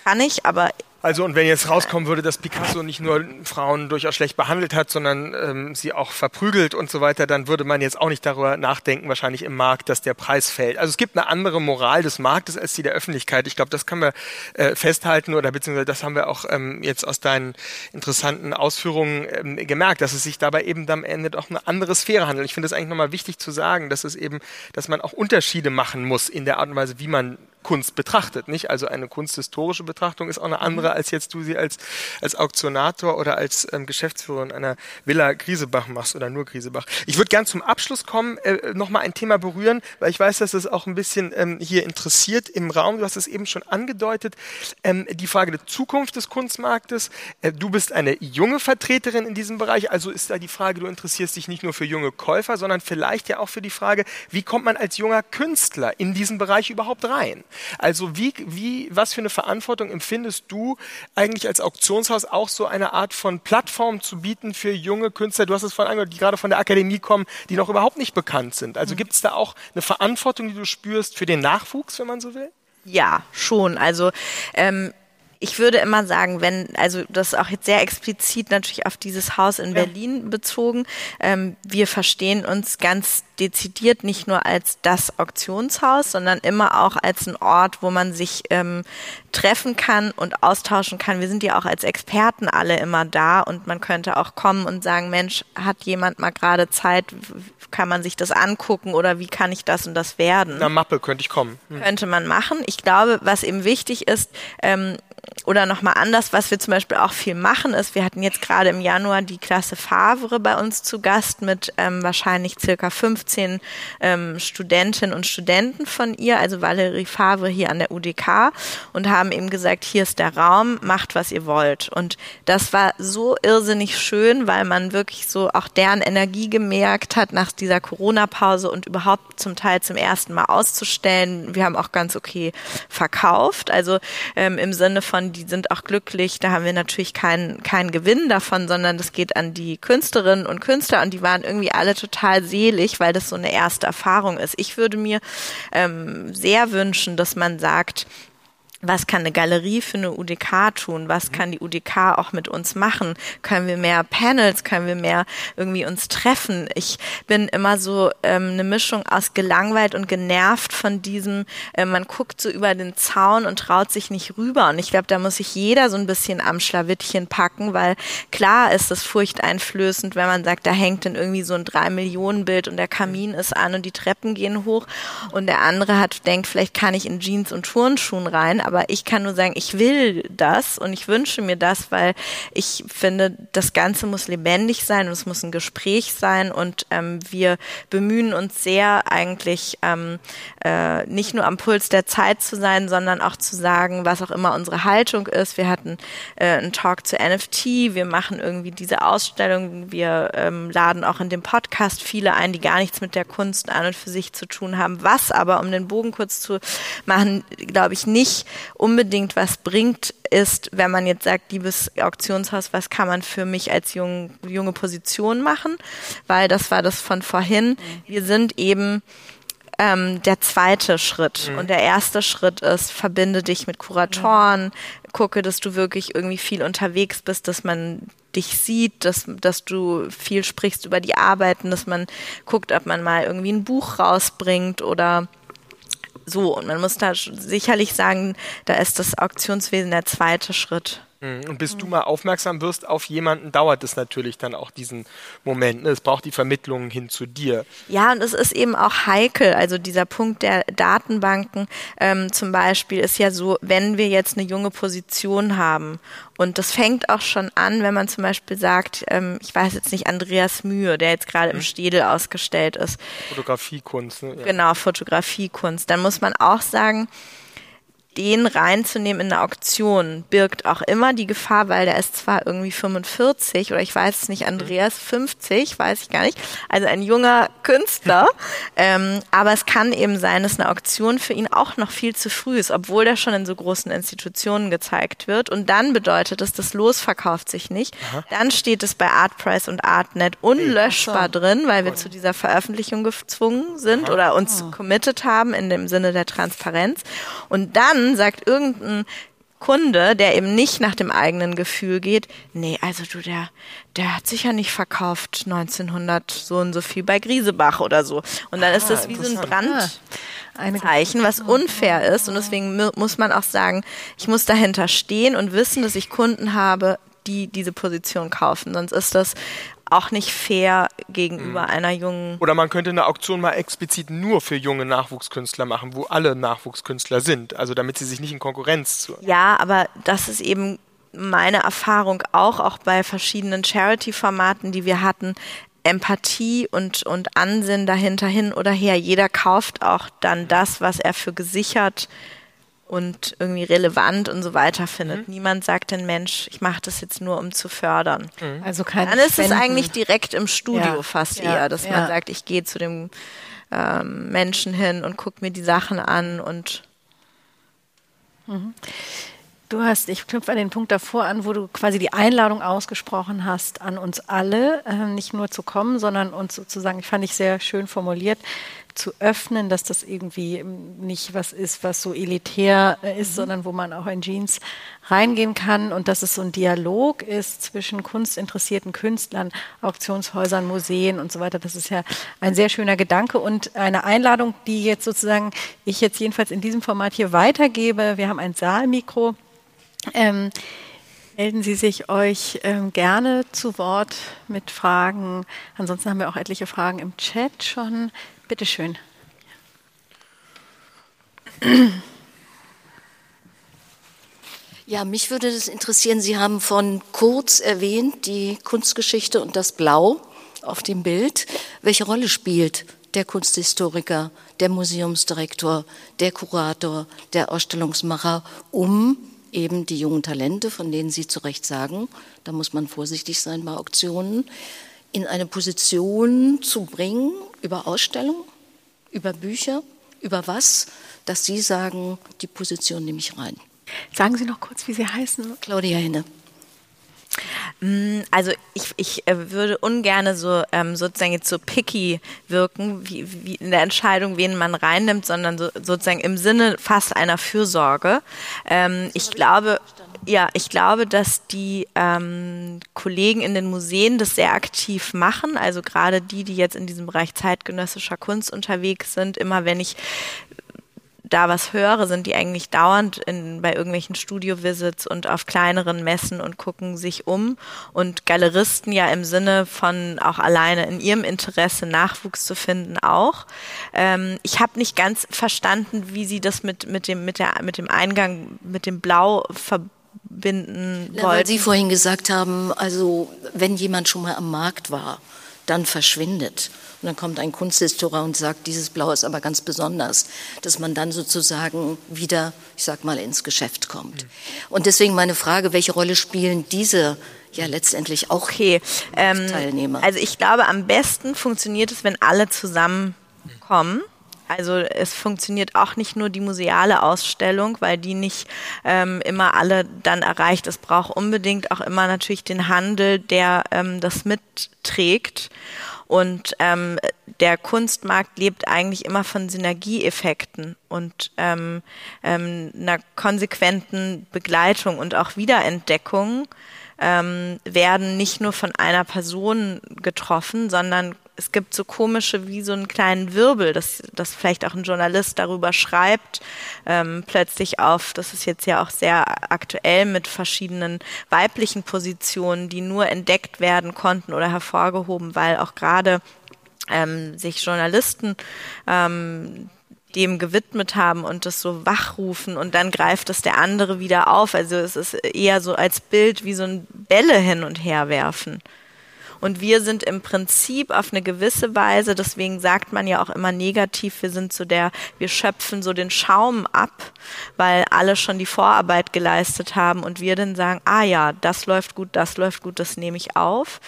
kann ich, aber also und wenn jetzt rauskommen würde, dass Picasso nicht nur Frauen durchaus schlecht behandelt hat, sondern ähm, sie auch verprügelt und so weiter, dann würde man jetzt auch nicht darüber nachdenken, wahrscheinlich im Markt, dass der Preis fällt. Also es gibt eine andere Moral des Marktes als die der Öffentlichkeit. Ich glaube, das können wir äh, festhalten oder beziehungsweise das haben wir auch ähm, jetzt aus deinen interessanten Ausführungen ähm, gemerkt, dass es sich dabei eben am Ende doch eine andere Sphäre handelt. Ich finde es eigentlich nochmal wichtig zu sagen, dass es eben, dass man auch Unterschiede machen muss in der Art und Weise, wie man Kunst betrachtet, nicht? Also eine kunsthistorische Betrachtung ist auch eine andere, mhm. als jetzt du sie als, als Auktionator oder als ähm, Geschäftsführerin einer Villa Griesebach machst oder nur Griesebach. Ich würde gern zum Abschluss kommen, äh, nochmal ein Thema berühren, weil ich weiß, dass das auch ein bisschen ähm, hier interessiert im Raum. Du hast es eben schon angedeutet. Ähm, die Frage der Zukunft des Kunstmarktes. Äh, du bist eine junge Vertreterin in diesem Bereich, also ist da die Frage, du interessierst dich nicht nur für junge Käufer, sondern vielleicht ja auch für die Frage, wie kommt man als junger Künstler in diesen Bereich überhaupt rein? Also wie, wie, was für eine Verantwortung empfindest du eigentlich als Auktionshaus auch so eine Art von Plattform zu bieten für junge Künstler? Du hast es vorhin angehört, die gerade von der Akademie kommen, die noch überhaupt nicht bekannt sind. Also mhm. gibt es da auch eine Verantwortung, die du spürst für den Nachwuchs, wenn man so will? Ja, schon. Also ähm, ich würde immer sagen, wenn, also das ist auch jetzt sehr explizit natürlich auf dieses Haus in ja. Berlin bezogen, ähm, wir verstehen uns ganz dezidiert nicht nur als das Auktionshaus, sondern immer auch als ein Ort, wo man sich ähm, treffen kann und austauschen kann. Wir sind ja auch als Experten alle immer da und man könnte auch kommen und sagen, Mensch, hat jemand mal gerade Zeit, kann man sich das angucken oder wie kann ich das und das werden? Na Mappe könnte ich kommen. Hm. Könnte man machen. Ich glaube, was eben wichtig ist, ähm, oder nochmal anders, was wir zum Beispiel auch viel machen, ist, wir hatten jetzt gerade im Januar die Klasse Favre bei uns zu Gast mit ähm, wahrscheinlich circa 15 ähm, Studentinnen und Studenten von ihr, also Valerie Favre hier an der UDK und haben eben gesagt, hier ist der Raum, macht was ihr wollt. Und das war so irrsinnig schön, weil man wirklich so auch deren Energie gemerkt hat nach dieser Corona-Pause und überhaupt zum Teil zum ersten Mal auszustellen. Wir haben auch ganz okay verkauft, also ähm, im Sinne von von, die sind auch glücklich. Da haben wir natürlich keinen keinen Gewinn davon, sondern das geht an die Künstlerinnen und Künstler und die waren irgendwie alle total selig, weil das so eine erste Erfahrung ist. Ich würde mir ähm, sehr wünschen, dass man sagt, was kann eine Galerie für eine UDK tun? Was mhm. kann die UDK auch mit uns machen? Können wir mehr Panels? Können wir mehr irgendwie uns treffen? Ich bin immer so ähm, eine Mischung aus gelangweilt und genervt von diesem, äh, man guckt so über den Zaun und traut sich nicht rüber. Und ich glaube, da muss sich jeder so ein bisschen am Schlawittchen packen, weil klar ist das furchteinflößend, wenn man sagt, da hängt dann irgendwie so ein Drei-Millionen-Bild und der Kamin ist an und die Treppen gehen hoch und der andere hat, denkt, vielleicht kann ich in Jeans und Turnschuhen rein, aber ich kann nur sagen, ich will das und ich wünsche mir das, weil ich finde, das Ganze muss lebendig sein und es muss ein Gespräch sein und ähm, wir bemühen uns sehr eigentlich ähm, äh, nicht nur am Puls der Zeit zu sein, sondern auch zu sagen, was auch immer unsere Haltung ist. Wir hatten äh, einen Talk zu NFT, wir machen irgendwie diese Ausstellung, wir ähm, laden auch in dem Podcast viele ein, die gar nichts mit der Kunst an und für sich zu tun haben. Was aber, um den Bogen kurz zu machen, glaube ich, nicht unbedingt was bringt, ist, wenn man jetzt sagt, liebes Auktionshaus, was kann man für mich als jung, junge Position machen? Weil das war das von vorhin. Wir sind eben ähm, der zweite Schritt. Mhm. Und der erste Schritt ist, verbinde dich mit Kuratoren, mhm. gucke, dass du wirklich irgendwie viel unterwegs bist, dass man dich sieht, dass, dass du viel sprichst über die Arbeiten, dass man guckt, ob man mal irgendwie ein Buch rausbringt oder so, und man muss da sicherlich sagen, da ist das Auktionswesen der zweite Schritt. Mhm. Und bis du mal aufmerksam wirst auf jemanden, dauert es natürlich dann auch diesen Moment. Ne? Es braucht die Vermittlung hin zu dir. Ja, und es ist eben auch heikel. Also dieser Punkt der Datenbanken ähm, zum Beispiel ist ja so, wenn wir jetzt eine junge Position haben und das fängt auch schon an, wenn man zum Beispiel sagt, ähm, ich weiß jetzt nicht, Andreas Mühe, der jetzt gerade mhm. im Städel ausgestellt ist. Fotografiekunst. Ne? Ja. Genau, Fotografiekunst. Dann muss man auch sagen, den reinzunehmen in eine Auktion birgt auch immer die Gefahr, weil der ist zwar irgendwie 45 oder ich weiß es nicht, Andreas 50, weiß ich gar nicht, also ein junger Künstler, ähm, aber es kann eben sein, dass eine Auktion für ihn auch noch viel zu früh ist, obwohl der schon in so großen Institutionen gezeigt wird und dann bedeutet es, das Los verkauft sich nicht. Aha. Dann steht es bei Artprice und Artnet unlöschbar so. drin, weil wir zu dieser Veröffentlichung gezwungen sind Aha. oder uns oh. committed haben in dem Sinne der Transparenz und dann dann sagt irgendein Kunde, der eben nicht nach dem eigenen Gefühl geht, nee, also du, der, der hat sicher nicht verkauft 1900 so und so viel bei Griesebach oder so. Und dann ah, ist das wie so ein Brandzeichen, was unfair ist. Und deswegen muss man auch sagen, ich muss dahinter stehen und wissen, dass ich Kunden habe, die diese Position kaufen. Sonst ist das auch nicht fair gegenüber mhm. einer jungen. Oder man könnte eine Auktion mal explizit nur für junge Nachwuchskünstler machen, wo alle Nachwuchskünstler sind, also damit sie sich nicht in Konkurrenz zu. Ja, aber das ist eben meine Erfahrung auch, auch bei verschiedenen Charity-Formaten, die wir hatten. Empathie und, und Ansinn dahinter hin oder her. Jeder kauft auch dann das, was er für gesichert und irgendwie relevant und so weiter findet. Mhm. Niemand sagt den Mensch, ich mache das jetzt nur, um zu fördern. Mhm. Also kein Dann ist Spenden. es eigentlich direkt im Studio ja. fast ja. eher, dass ja. man sagt, ich gehe zu dem ähm, Menschen hin und gucke mir die Sachen an und mhm. Du hast, ich knüpfe an den Punkt davor an, wo du quasi die Einladung ausgesprochen hast an uns alle, äh, nicht nur zu kommen, sondern uns sozusagen, ich fand ich sehr schön formuliert, zu öffnen, dass das irgendwie nicht was ist, was so elitär äh, ist, mhm. sondern wo man auch in Jeans reingehen kann und dass es so ein Dialog ist zwischen kunstinteressierten Künstlern, Auktionshäusern, Museen und so weiter. Das ist ja ein sehr schöner Gedanke und eine Einladung, die jetzt sozusagen ich jetzt jedenfalls in diesem Format hier weitergebe. Wir haben ein Saalmikro. Ähm, melden Sie sich euch ähm, gerne zu Wort mit Fragen. Ansonsten haben wir auch etliche Fragen im Chat schon. Bitte schön. Ja, mich würde das interessieren. Sie haben von Kurz erwähnt, die Kunstgeschichte und das Blau auf dem Bild. Welche Rolle spielt der Kunsthistoriker, der Museumsdirektor, der Kurator, der Ausstellungsmacher, um eben die jungen Talente, von denen Sie zu Recht sagen, da muss man vorsichtig sein bei Auktionen, in eine Position zu bringen über Ausstellung, über Bücher, über was, dass Sie sagen, die Position nehme ich rein. Sagen Sie noch kurz, wie Sie heißen. Claudia Henne. Mm, also ich, ich äh, würde ungern so ähm, sozusagen jetzt so picky wirken, wie, wie in der Entscheidung, wen man reinnimmt, sondern so, sozusagen im Sinne fast einer Fürsorge. Ähm, ich glaube, ja, ich glaube, dass die ähm, Kollegen in den Museen das sehr aktiv machen. Also gerade die, die jetzt in diesem Bereich zeitgenössischer Kunst unterwegs sind. Immer wenn ich da was höre, sind die eigentlich dauernd in, bei irgendwelchen Studio-Visits und auf kleineren Messen und gucken sich um. Und Galeristen ja im Sinne von auch alleine in ihrem Interesse Nachwuchs zu finden auch. Ähm, ich habe nicht ganz verstanden, wie sie das mit, mit, dem, mit, der, mit dem Eingang, mit dem Blau verbinden wollten. Weil Sie vorhin gesagt haben, also wenn jemand schon mal am Markt war, dann verschwindet. Und dann kommt ein Kunsthistoriker und sagt, dieses Blau ist aber ganz besonders, dass man dann sozusagen wieder, ich sag mal, ins Geschäft kommt. Und deswegen meine Frage, welche Rolle spielen diese ja letztendlich auch okay. ähm, Teilnehmer? Also ich glaube, am besten funktioniert es, wenn alle zusammenkommen. Also es funktioniert auch nicht nur die museale Ausstellung, weil die nicht ähm, immer alle dann erreicht. Es braucht unbedingt auch immer natürlich den Handel, der ähm, das mitträgt. Und ähm, der Kunstmarkt lebt eigentlich immer von Synergieeffekten und ähm, ähm, einer konsequenten Begleitung und auch Wiederentdeckung ähm, werden nicht nur von einer Person getroffen, sondern es gibt so komische wie so einen kleinen Wirbel, dass, dass vielleicht auch ein Journalist darüber schreibt, ähm, plötzlich auf, das ist jetzt ja auch sehr aktuell mit verschiedenen weiblichen Positionen, die nur entdeckt werden konnten oder hervorgehoben, weil auch gerade ähm, sich Journalisten ähm, dem gewidmet haben und das so wachrufen und dann greift es der andere wieder auf. Also es ist eher so als Bild wie so ein Bälle hin und her werfen. Und wir sind im Prinzip auf eine gewisse Weise, deswegen sagt man ja auch immer negativ, wir sind so der, wir schöpfen so den Schaum ab, weil alle schon die Vorarbeit geleistet haben und wir dann sagen, ah ja, das läuft gut, das läuft gut, das nehme ich auf.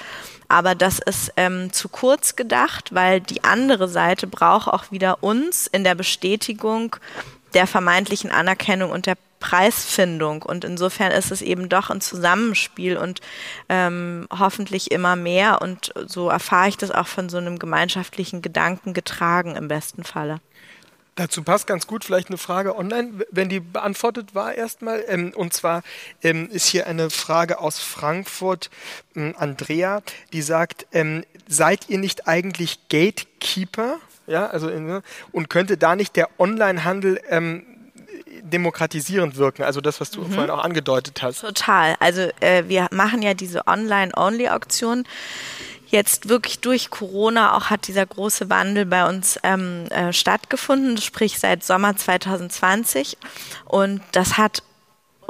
Aber das ist ähm, zu kurz gedacht, weil die andere Seite braucht auch wieder uns in der Bestätigung der vermeintlichen Anerkennung und der Preisfindung. Und insofern ist es eben doch ein Zusammenspiel und ähm, hoffentlich immer mehr. Und so erfahre ich das auch von so einem gemeinschaftlichen Gedanken getragen im besten Falle. Dazu passt ganz gut vielleicht eine Frage online, wenn die beantwortet war erstmal. Ähm, und zwar ähm, ist hier eine Frage aus Frankfurt, ähm, Andrea, die sagt, seid ihr nicht eigentlich Gatekeeper? Ja, also in, und könnte da nicht der Onlinehandel ähm, demokratisierend wirken, also das, was du mhm. vorhin auch angedeutet hast. Total. Also äh, wir machen ja diese Online-Only-Auktion jetzt wirklich durch Corona auch hat dieser große Wandel bei uns ähm, äh, stattgefunden, sprich seit Sommer 2020. Und das hat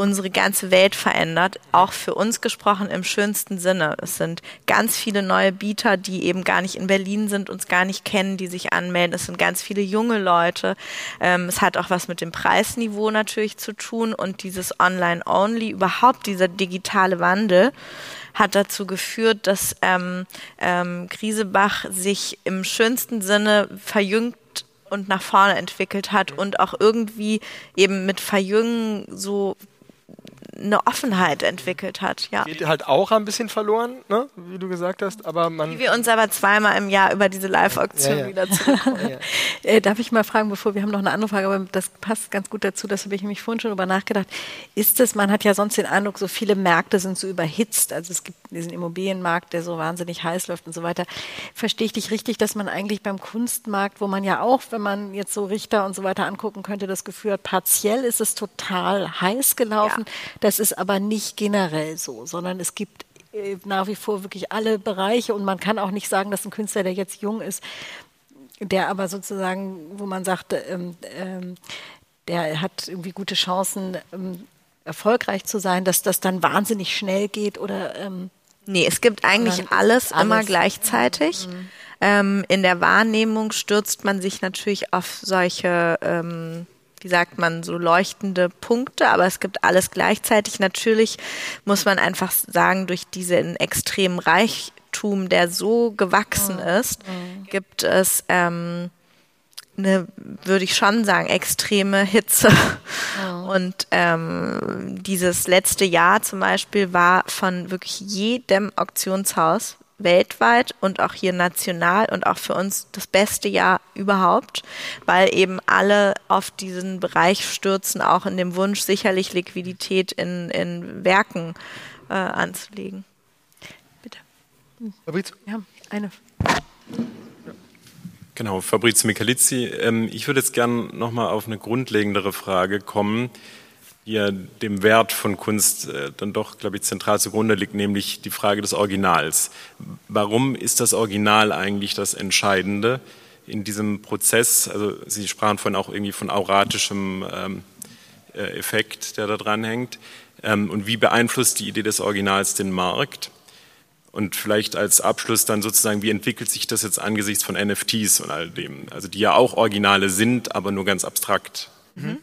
unsere ganze Welt verändert, auch für uns gesprochen im schönsten Sinne. Es sind ganz viele neue Bieter, die eben gar nicht in Berlin sind, uns gar nicht kennen, die sich anmelden. Es sind ganz viele junge Leute. Ähm, es hat auch was mit dem Preisniveau natürlich zu tun und dieses Online-Only, überhaupt dieser digitale Wandel hat dazu geführt, dass ähm, ähm, Griesebach sich im schönsten Sinne verjüngt und nach vorne entwickelt hat und auch irgendwie eben mit Verjüngen so eine Offenheit entwickelt hat. Ja. Geht halt auch ein bisschen verloren, ne? wie du gesagt hast, aber man. Wie wir uns aber zweimal im Jahr über diese Live-Auktion ja, ja. wieder zurückholen. Ja, äh, darf ich mal fragen, bevor wir haben noch eine andere Frage, aber das passt ganz gut dazu, das habe ich nämlich vorhin schon über nachgedacht. Ist es, man hat ja sonst den Eindruck, so viele Märkte sind so überhitzt, also es gibt diesen Immobilienmarkt, der so wahnsinnig heiß läuft und so weiter. Verstehe ich dich richtig, dass man eigentlich beim Kunstmarkt, wo man ja auch, wenn man jetzt so Richter und so weiter angucken könnte, das Gefühl hat, partiell ist es total heiß gelaufen. Das ist aber nicht generell so, sondern es gibt äh, nach wie vor wirklich alle Bereiche und man kann auch nicht sagen, dass ein Künstler, der jetzt jung ist, der aber sozusagen, wo man sagt, ähm, ähm, der hat irgendwie gute Chancen, ähm, erfolgreich zu sein, dass das dann wahnsinnig schnell geht oder ähm, Nee, es gibt eigentlich alles, alles, immer gleichzeitig. Mhm. Ähm, in der Wahrnehmung stürzt man sich natürlich auf solche ähm, wie sagt man, so leuchtende Punkte, aber es gibt alles gleichzeitig. Natürlich muss man einfach sagen, durch diesen extremen Reichtum, der so gewachsen mhm. ist, gibt es ähm, eine, würde ich schon sagen, extreme Hitze. Mhm. Und ähm, dieses letzte Jahr zum Beispiel war von wirklich jedem Auktionshaus weltweit und auch hier national und auch für uns das beste Jahr überhaupt, weil eben alle auf diesen Bereich stürzen, auch in dem Wunsch, sicherlich Liquidität in, in Werken äh, anzulegen. Bitte. Fabrizio? Ja, eine. Genau, Fabrizio Michalizzi. Ähm, ich würde jetzt gerne nochmal auf eine grundlegendere Frage kommen die ja dem Wert von Kunst äh, dann doch, glaube ich, zentral zugrunde liegt, nämlich die Frage des Originals. Warum ist das Original eigentlich das Entscheidende in diesem Prozess? Also Sie sprachen vorhin auch irgendwie von auratischem ähm, äh, Effekt, der da dran hängt. Ähm, und wie beeinflusst die Idee des Originals den Markt? Und vielleicht als Abschluss dann sozusagen, wie entwickelt sich das jetzt angesichts von NFTs und all dem? Also die ja auch Originale sind, aber nur ganz abstrakt. Mhm.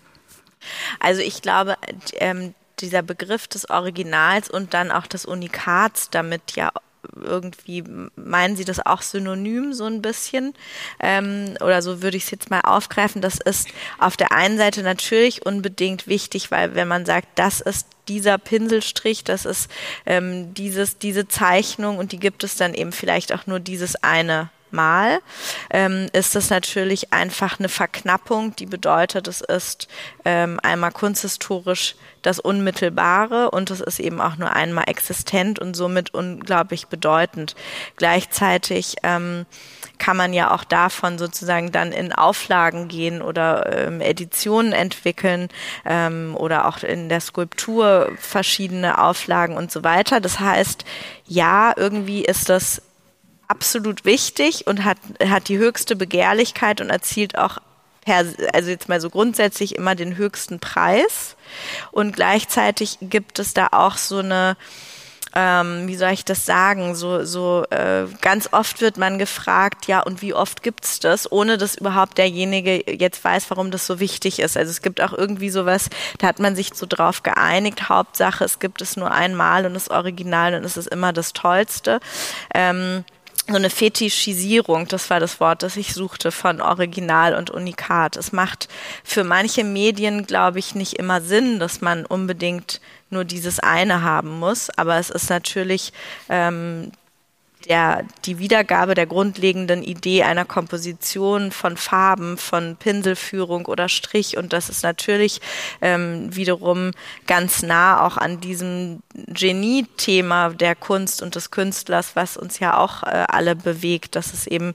Also ich glaube, ähm, dieser Begriff des Originals und dann auch des Unikats damit ja irgendwie meinen Sie das auch synonym so ein bisschen ähm, oder so würde ich es jetzt mal aufgreifen. Das ist auf der einen Seite natürlich unbedingt wichtig, weil wenn man sagt, das ist dieser Pinselstrich, das ist ähm, dieses diese Zeichnung und die gibt es dann eben vielleicht auch nur dieses eine Mal, ähm, ist das natürlich einfach eine Verknappung, die bedeutet, es ist ähm, einmal kunsthistorisch das Unmittelbare und es ist eben auch nur einmal existent und somit unglaublich bedeutend. Gleichzeitig ähm, kann man ja auch davon sozusagen dann in Auflagen gehen oder ähm, Editionen entwickeln ähm, oder auch in der Skulptur verschiedene Auflagen und so weiter. Das heißt, ja, irgendwie ist das absolut wichtig und hat, hat die höchste Begehrlichkeit und erzielt auch per, also jetzt mal so grundsätzlich immer den höchsten Preis. Und gleichzeitig gibt es da auch so eine, ähm, wie soll ich das sagen, so, so äh, ganz oft wird man gefragt, ja, und wie oft gibt's das, ohne dass überhaupt derjenige jetzt weiß, warum das so wichtig ist. Also es gibt auch irgendwie sowas, da hat man sich so drauf geeinigt, Hauptsache, es gibt es nur einmal und das Original und es ist immer das Tollste. Ähm, so eine Fetischisierung, das war das Wort, das ich suchte, von Original und Unikat. Es macht für manche Medien, glaube ich, nicht immer Sinn, dass man unbedingt nur dieses eine haben muss, aber es ist natürlich ähm, der, die Wiedergabe der grundlegenden Idee einer Komposition von Farben, von Pinselführung oder Strich. Und das ist natürlich ähm, wiederum ganz nah auch an diesem Genie-Thema der Kunst und des Künstlers, was uns ja auch äh, alle bewegt, dass es eben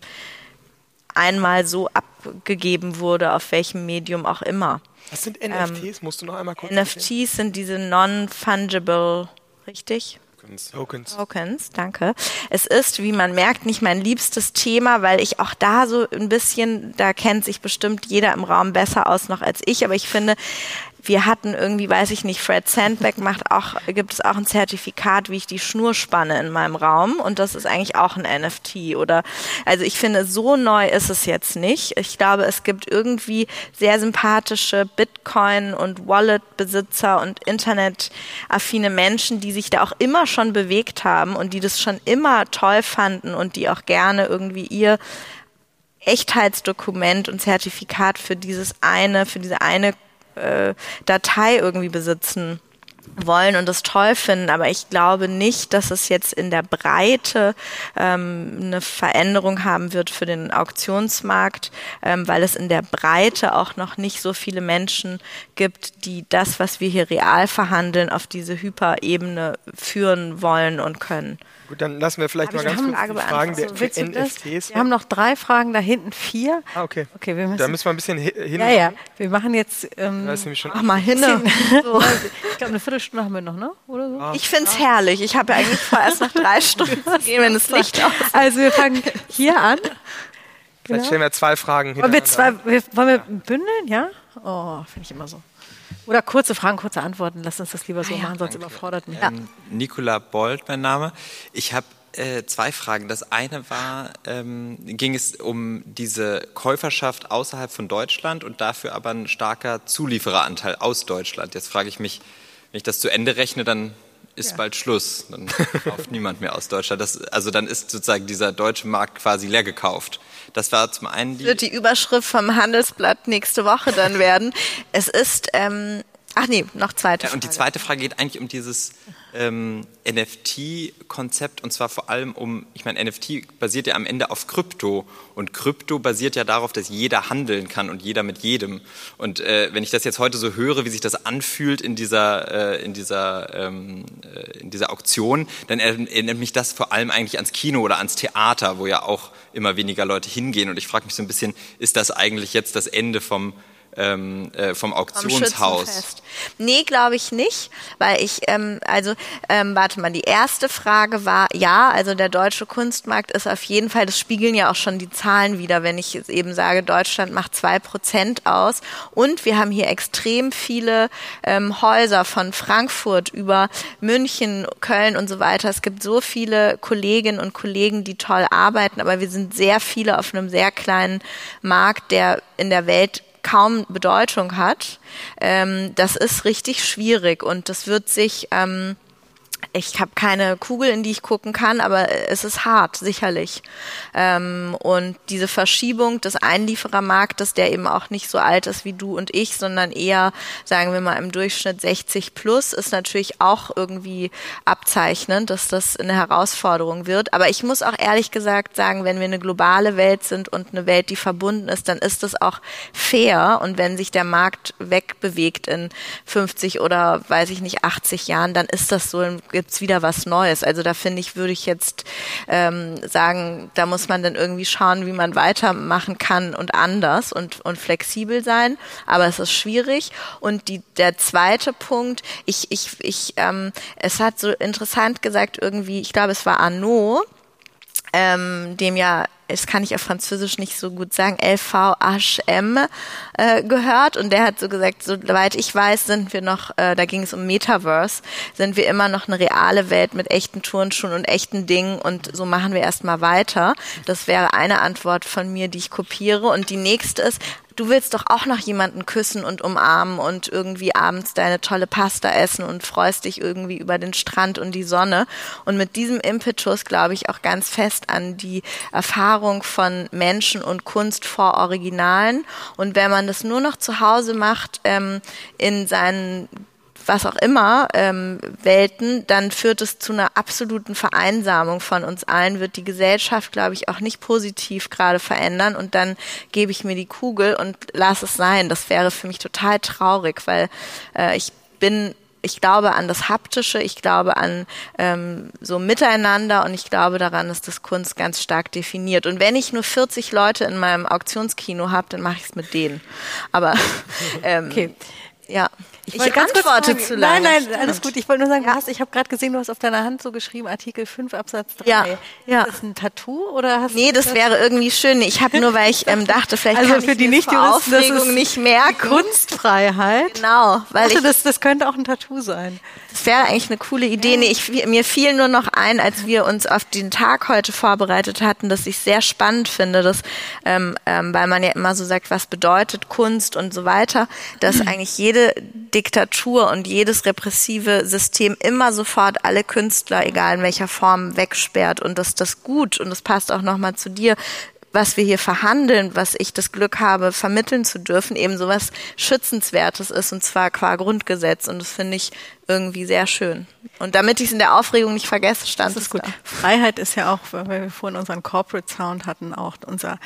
einmal so abgegeben wurde, auf welchem Medium auch immer. Was sind NFTs? Ähm, Musst du noch einmal kurz NFTs sind diese non-fungible, richtig? Tokens. Tokens. Tokens, danke. Es ist, wie man merkt, nicht mein liebstes Thema, weil ich auch da so ein bisschen, da kennt sich bestimmt jeder im Raum besser aus noch als ich, aber ich finde, wir hatten irgendwie, weiß ich nicht, Fred Sandbeck macht auch, gibt es auch ein Zertifikat, wie ich die Schnur spanne in meinem Raum und das ist eigentlich auch ein NFT oder, also ich finde, so neu ist es jetzt nicht. Ich glaube, es gibt irgendwie sehr sympathische Bitcoin und Wallet-Besitzer und internetaffine Menschen, die sich da auch immer schon bewegt haben und die das schon immer toll fanden und die auch gerne irgendwie ihr Echtheitsdokument und Zertifikat für dieses eine, für diese eine äh, Datei irgendwie besitzen wollen und das toll finden, aber ich glaube nicht, dass es jetzt in der Breite ähm, eine Veränderung haben wird für den Auktionsmarkt, ähm, weil es in der Breite auch noch nicht so viele Menschen gibt, die das, was wir hier real verhandeln, auf diese Hyperebene führen wollen und können. Gut, dann lassen wir vielleicht Hab mal ganz kurz die Fragen der also, NFTs. Wir haben noch drei Fragen, da hinten vier. Ah, okay. okay wir müssen da müssen wir ein bisschen hin. Ja, ja. Wir machen jetzt. Ähm, das ist nämlich schon Ach, mal hin. So. Ich glaube, eine Viertelstunde haben wir noch, ne? Oder so? Ah. Ich finde es herrlich. Ich habe ja eigentlich vor, erst nach drei Stunden zu gehen, wenn das Licht aus Also, wir fangen hier an. Vielleicht genau. stellen wir zwei Fragen Wollen wir, zwei, wollen wir bündeln? Ja? Oh, finde ich immer so. Oder kurze Fragen, kurze Antworten. Lass uns das lieber so ah, ja, machen, sonst danke. überfordert mich. Ähm, Nicola Bold, mein Name. Ich habe äh, zwei Fragen. Das eine war, ähm, ging es um diese Käuferschaft außerhalb von Deutschland und dafür aber ein starker Zuliefereranteil aus Deutschland. Jetzt frage ich mich, wenn ich das zu Ende rechne, dann ist ja. bald Schluss. Dann kauft niemand mehr aus Deutschland. Das, also dann ist sozusagen dieser deutsche Markt quasi leer gekauft. Das war zum einen die. Wird die Überschrift vom Handelsblatt nächste Woche dann werden. Es ist, ähm, ach nee, noch zweite Frage. Und die zweite Frage geht eigentlich um dieses ähm, NFT-Konzept und zwar vor allem um, ich meine, NFT basiert ja am Ende auf Krypto und Krypto basiert ja darauf, dass jeder handeln kann und jeder mit jedem. Und äh, wenn ich das jetzt heute so höre, wie sich das anfühlt in dieser, äh, in dieser, ähm, äh, in dieser Auktion, dann erinnert mich das vor allem eigentlich ans Kino oder ans Theater, wo ja auch immer weniger Leute hingehen. Und ich frage mich so ein bisschen, ist das eigentlich jetzt das Ende vom ähm, äh, vom Auktionshaus? Nee, glaube ich nicht, weil ich, ähm, also, ähm, warte mal, die erste Frage war, ja, also der deutsche Kunstmarkt ist auf jeden Fall, das spiegeln ja auch schon die Zahlen wieder, wenn ich jetzt eben sage, Deutschland macht zwei Prozent aus und wir haben hier extrem viele ähm, Häuser von Frankfurt über München, Köln und so weiter. Es gibt so viele Kolleginnen und Kollegen, die toll arbeiten, aber wir sind sehr viele auf einem sehr kleinen Markt, der in der Welt kaum Bedeutung hat, ähm, das ist richtig schwierig und das wird sich ähm, ich habe keine Kugel, in die ich gucken kann, aber es ist hart, sicherlich. Ähm, und diese Verschiebung des Einlieferermarktes, der eben auch nicht so alt ist wie du und ich, sondern eher, sagen wir mal, im Durchschnitt 60 plus, ist natürlich auch irgendwie abzeichnend, dass das eine Herausforderung wird. Aber ich muss auch ehrlich gesagt sagen, wenn wir eine globale Welt sind und eine Welt, die verbunden ist, dann ist das auch fair. Und wenn sich der Markt wegbewegt in 50 oder, weiß ich nicht, 80 Jahren, dann ist das so gibt's wieder was Neues. Also da finde ich, würde ich jetzt ähm, sagen, da muss man dann irgendwie schauen, wie man weitermachen kann und anders und, und flexibel sein. Aber es ist schwierig. Und die, der zweite Punkt, ich, ich, ich, ähm, es hat so interessant gesagt irgendwie, ich glaube, es war Arnaud, ähm, dem ja das kann ich auf Französisch nicht so gut sagen, LVHM äh, gehört. Und der hat so gesagt, soweit ich weiß, sind wir noch, äh, da ging es um Metaverse, sind wir immer noch eine reale Welt mit echten Turnschuhen und echten Dingen. Und so machen wir erstmal weiter. Das wäre eine Antwort von mir, die ich kopiere. Und die nächste ist, du willst doch auch noch jemanden küssen und umarmen und irgendwie abends deine tolle Pasta essen und freust dich irgendwie über den Strand und die Sonne. Und mit diesem Impetus glaube ich auch ganz fest an die Erfahrung von Menschen und Kunst vor Originalen. Und wenn man das nur noch zu Hause macht, ähm, in seinen was auch immer ähm, Welten, dann führt es zu einer absoluten Vereinsamung von uns allen, wird die Gesellschaft, glaube ich, auch nicht positiv gerade verändern und dann gebe ich mir die Kugel und lasse es sein. Das wäre für mich total traurig, weil äh, ich bin ich glaube an das Haptische, ich glaube an ähm, so Miteinander und ich glaube daran, dass das Kunst ganz stark definiert. Und wenn ich nur 40 Leute in meinem Auktionskino habe, dann mache ich es mit denen. Aber ähm, okay. Ja. Ich, ich antworte zu lange. Nein, nein, alles gut. Ich wollte nur sagen, ja. hast, ich habe gerade gesehen, du hast auf deiner Hand so geschrieben, Artikel 5 Absatz 3. Ja. ja. Ist das ein Tattoo oder hast Nee, das, das wäre irgendwie schön. Ich habe nur, weil ich ähm, dachte, vielleicht also kann für ich die nicht Aufregung nicht merken. Kunstfreiheit. Genau, weil ich, das, das könnte auch ein Tattoo sein. Das wäre eigentlich eine coole Idee. Ja. Nee, ich, mir fiel nur noch ein, als wir uns auf den Tag heute vorbereitet hatten, dass ich sehr spannend finde, dass, ähm, ähm, weil man ja immer so sagt, was bedeutet Kunst und so weiter, dass mhm. eigentlich jede Diktatur und jedes repressive System immer sofort alle Künstler, egal in welcher Form, wegsperrt und dass das gut, und das passt auch nochmal zu dir, was wir hier verhandeln, was ich das Glück habe, vermitteln zu dürfen, eben sowas Schützenswertes ist und zwar qua Grundgesetz. Und das finde ich irgendwie sehr schön. Und damit ich es in der Aufregung nicht vergesse, stand das ist gut. Da. Freiheit ist ja auch, weil wir vorhin unseren Corporate Sound hatten, auch unser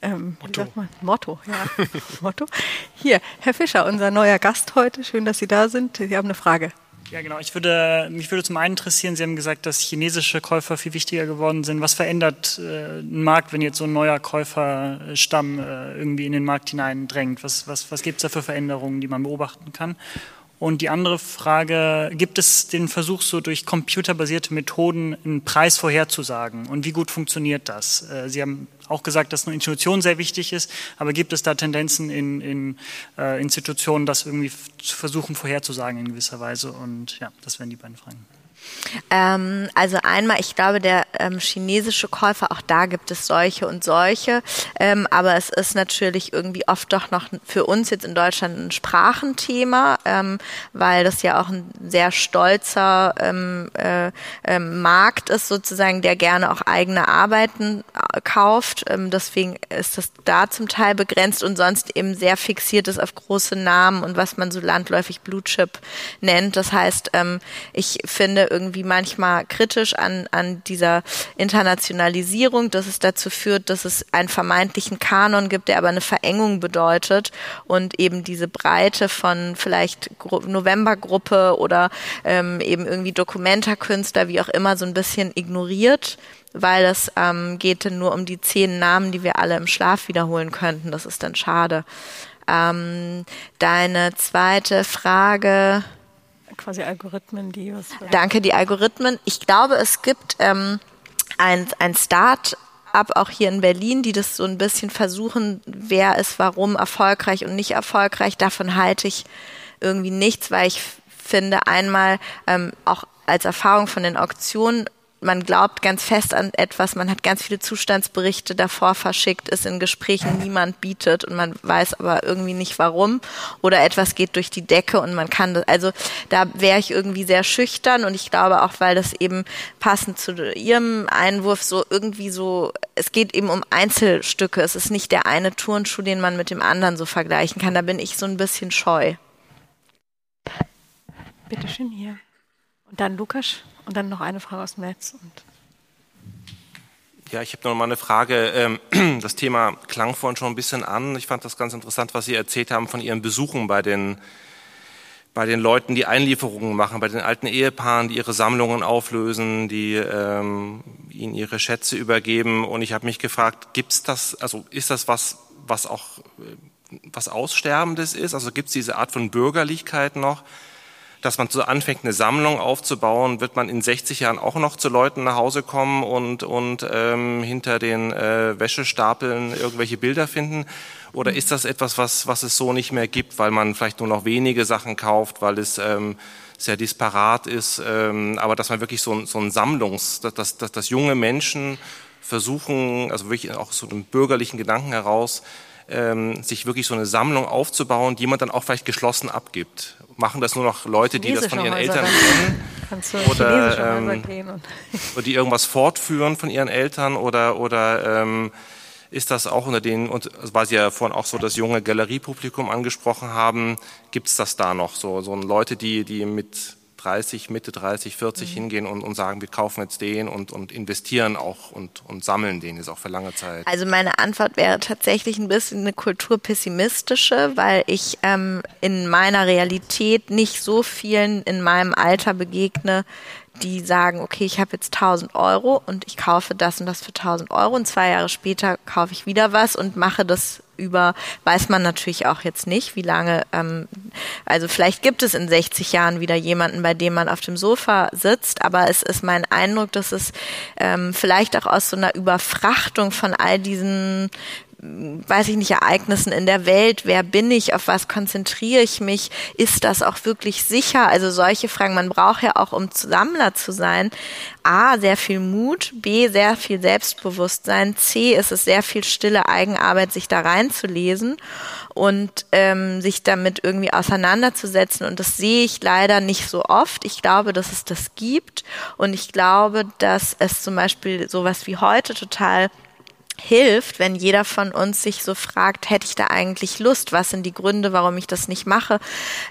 ähm, Motto. Motto, ja. Motto. Hier, Herr Fischer, unser neuer Gast heute. Schön, dass Sie da sind. Sie haben eine Frage. Ja, genau. Ich würde, mich würde zum einen interessieren, Sie haben gesagt, dass chinesische Käufer viel wichtiger geworden sind. Was verändert äh, ein Markt, wenn jetzt so ein neuer Käuferstamm äh, irgendwie in den Markt hineindrängt? Was, was, was gibt es da für Veränderungen, die man beobachten kann? Und die andere Frage, gibt es den Versuch, so durch computerbasierte Methoden einen Preis vorherzusagen? Und wie gut funktioniert das? Äh, Sie haben auch gesagt, dass eine Institution sehr wichtig ist, aber gibt es da Tendenzen in, in äh, Institutionen, das irgendwie zu versuchen vorherzusagen in gewisser Weise? Und ja, das wären die beiden Fragen. Ähm, also einmal, ich glaube, der ähm, chinesische Käufer, auch da gibt es solche und solche, ähm, aber es ist natürlich irgendwie oft doch noch für uns jetzt in Deutschland ein Sprachenthema, ähm, weil das ja auch ein sehr stolzer ähm, äh, ähm, Markt ist sozusagen, der gerne auch eigene Arbeiten äh, kauft. deswegen ist das da zum Teil begrenzt und sonst eben sehr fixiert ist auf große Namen und was man so landläufig Blue Chip nennt. Das heißt, ich finde irgendwie manchmal kritisch an, an dieser Internationalisierung, dass es dazu führt, dass es einen vermeintlichen Kanon gibt, der aber eine Verengung bedeutet und eben diese Breite von vielleicht Novembergruppe oder ähm, eben irgendwie Dokumentarkünstler, wie auch immer, so ein bisschen ignoriert weil es ähm, geht nur um die zehn Namen, die wir alle im Schlaf wiederholen könnten. Das ist dann schade. Ähm, deine zweite Frage quasi Algorithmen, die was. Danke, die Algorithmen. Ich glaube, es gibt ähm, ein, ein Start auch hier in Berlin, die das so ein bisschen versuchen, wer ist warum erfolgreich und nicht erfolgreich. Davon halte ich irgendwie nichts, weil ich finde einmal ähm, auch als Erfahrung von den Auktionen man glaubt ganz fest an etwas, man hat ganz viele Zustandsberichte davor verschickt, ist in Gesprächen niemand bietet und man weiß aber irgendwie nicht warum oder etwas geht durch die Decke und man kann das, also da wäre ich irgendwie sehr schüchtern und ich glaube auch, weil das eben passend zu Ihrem Einwurf so irgendwie so, es geht eben um Einzelstücke, es ist nicht der eine Turnschuh, den man mit dem anderen so vergleichen kann, da bin ich so ein bisschen scheu. Bitte schön hier. Und dann Lukas. Und dann noch eine Frage aus dem Netz. ja, ich habe noch mal eine Frage. Ähm, das Thema klang vorhin schon ein bisschen an. Ich fand das ganz interessant, was Sie erzählt haben von Ihren Besuchen bei den, bei den Leuten, die Einlieferungen machen, bei den alten Ehepaaren, die ihre Sammlungen auflösen, die ähm, ihnen ihre Schätze übergeben. Und ich habe mich gefragt, gibt's das, also ist das was, was auch äh, was Aussterbendes ist? Also gibt es diese Art von Bürgerlichkeit noch? Dass man so anfängt, eine Sammlung aufzubauen, wird man in 60 Jahren auch noch zu Leuten nach Hause kommen und, und ähm, hinter den äh, Wäschestapeln irgendwelche Bilder finden? Oder ist das etwas, was, was es so nicht mehr gibt, weil man vielleicht nur noch wenige Sachen kauft, weil es ähm, sehr disparat ist, ähm, aber dass man wirklich so, so ein Sammlungs, dass, dass, dass junge Menschen versuchen, also wirklich auch so einen bürgerlichen Gedanken heraus, ähm, sich wirklich so eine Sammlung aufzubauen, die man dann auch vielleicht geschlossen abgibt. Machen das nur noch Leute, die das von ihren Eltern kennen? Kannst du oder, ähm, oder die irgendwas fortführen von ihren Eltern oder, oder ähm, ist das auch unter den, und weil Sie ja vorhin auch so das junge Galeriepublikum angesprochen haben, gibt es das da noch so, so Leute, die, die mit 30, Mitte 30, 40 mhm. hingehen und, und sagen, wir kaufen jetzt den und, und investieren auch und, und sammeln den jetzt auch für lange Zeit? Also meine Antwort wäre tatsächlich ein bisschen eine kulturpessimistische, weil ich ähm, in meiner Realität nicht so vielen in meinem Alter begegne, die sagen, okay, ich habe jetzt 1000 Euro und ich kaufe das und das für 1000 Euro und zwei Jahre später kaufe ich wieder was und mache das über weiß man natürlich auch jetzt nicht, wie lange, ähm, also vielleicht gibt es in 60 Jahren wieder jemanden, bei dem man auf dem Sofa sitzt, aber es ist mein Eindruck, dass es ähm, vielleicht auch aus so einer Überfrachtung von all diesen weiß ich nicht, Ereignissen in der Welt, wer bin ich, auf was konzentriere ich mich, ist das auch wirklich sicher? Also solche Fragen, man braucht ja auch, um Sammler zu sein, A, sehr viel Mut, B, sehr viel Selbstbewusstsein, C, ist es sehr viel stille Eigenarbeit, sich da reinzulesen und ähm, sich damit irgendwie auseinanderzusetzen. Und das sehe ich leider nicht so oft. Ich glaube, dass es das gibt und ich glaube, dass es zum Beispiel sowas wie heute total hilft, wenn jeder von uns sich so fragt, hätte ich da eigentlich Lust? Was sind die Gründe, warum ich das nicht mache?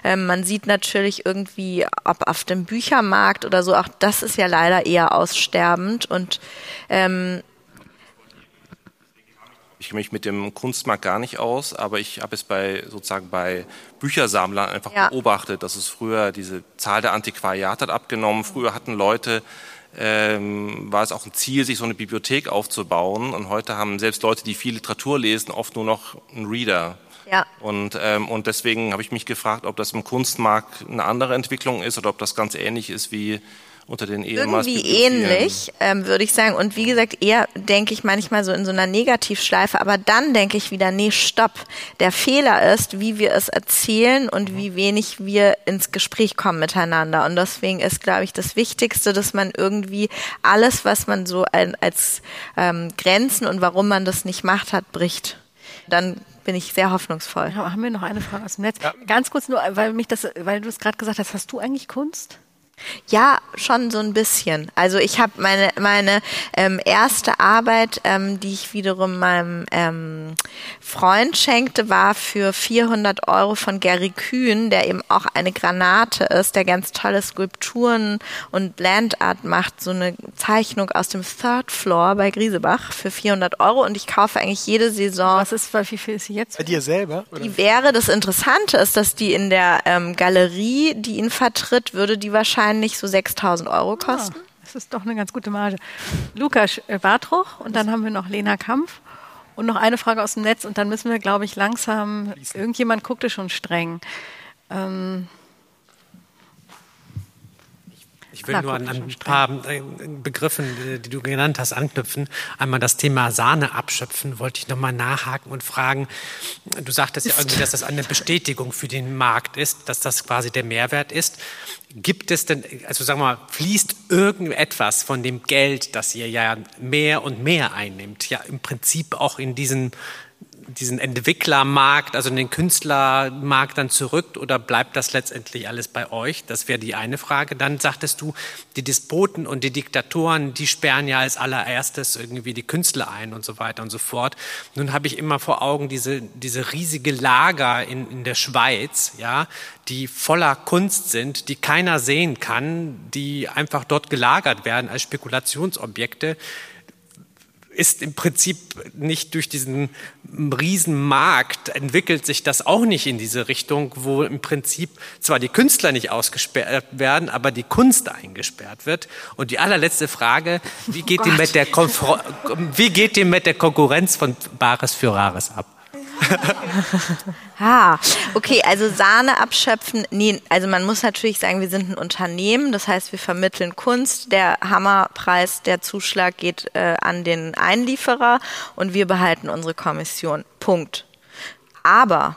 Ähm, man sieht natürlich irgendwie, ob auf dem Büchermarkt oder so, auch das ist ja leider eher aussterbend und ähm, ich kenne mich mit dem Kunstmarkt gar nicht aus, aber ich habe es bei sozusagen bei Büchersammlern einfach ja. beobachtet, dass es früher diese Zahl der Antiquariate hat abgenommen. Früher hatten Leute ähm, war es auch ein Ziel, sich so eine Bibliothek aufzubauen. Und heute haben selbst Leute, die viel Literatur lesen, oft nur noch einen Reader. Ja. Und, ähm, und deswegen habe ich mich gefragt, ob das im Kunstmarkt eine andere Entwicklung ist oder ob das ganz ähnlich ist wie unter den ehemals Irgendwie ähnlich, ähm, würde ich sagen. Und wie gesagt, eher denke ich manchmal so in so einer Negativschleife, aber dann denke ich wieder, nee, stopp. Der Fehler ist, wie wir es erzählen und wie wenig wir ins Gespräch kommen miteinander. Und deswegen ist, glaube ich, das Wichtigste, dass man irgendwie alles, was man so als ähm, Grenzen und warum man das nicht macht hat, bricht. Dann bin ich sehr hoffnungsvoll. Ja, haben wir noch eine Frage aus dem Netz? Ja. Ganz kurz nur, weil mich das, weil du es gerade gesagt hast, hast du eigentlich Kunst? Ja, schon so ein bisschen. Also ich habe meine meine ähm, erste Arbeit, ähm, die ich wiederum meinem ähm, Freund schenkte, war für 400 Euro von Gary Kühn, der eben auch eine Granate ist, der ganz tolle Skulpturen und Landart macht. So eine Zeichnung aus dem Third Floor bei Griesebach für 400 Euro und ich kaufe eigentlich jede Saison. Was ist, wie viel ist sie jetzt? Bei dir selber? Oder? Die wäre, das Interessante ist, dass die in der ähm, Galerie, die ihn vertritt, würde die wahrscheinlich wahrscheinlich so 6000 Euro ah, kosten. Ah, das ist doch eine ganz gute Marge. Lukas äh, Bartruch und dann haben wir noch Lena Kampf. Und noch eine Frage aus dem Netz und dann müssen wir, glaube ich, langsam. Irgendjemand guckte schon streng. Ähm, Ich will Klar, nur an ein paar äh, Begriffen, äh, die du genannt hast, anknüpfen. Einmal das Thema Sahne abschöpfen, wollte ich nochmal nachhaken und fragen. Du sagtest ja irgendwie, dass das eine Bestätigung für den Markt ist, dass das quasi der Mehrwert ist. Gibt es denn, also sagen wir mal, fließt irgendetwas von dem Geld, das ihr ja mehr und mehr einnimmt, ja im Prinzip auch in diesen diesen Entwicklermarkt, also den Künstlermarkt dann zurück oder bleibt das letztendlich alles bei euch? Das wäre die eine Frage. Dann sagtest du, die Despoten und die Diktatoren, die sperren ja als allererstes irgendwie die Künstler ein und so weiter und so fort. Nun habe ich immer vor Augen diese, diese riesige Lager in, in der Schweiz, ja, die voller Kunst sind, die keiner sehen kann, die einfach dort gelagert werden als Spekulationsobjekte ist im Prinzip nicht durch diesen Riesenmarkt entwickelt sich das auch nicht in diese Richtung, wo im Prinzip zwar die Künstler nicht ausgesperrt werden, aber die Kunst eingesperrt wird. Und die allerletzte Frage, wie geht, oh die, mit der wie geht die mit der Konkurrenz von Bares für Rares ab? ah, okay, also Sahne abschöpfen. Nee, also man muss natürlich sagen, wir sind ein Unternehmen, das heißt, wir vermitteln Kunst. Der Hammerpreis, der Zuschlag geht äh, an den Einlieferer und wir behalten unsere Kommission. Punkt. Aber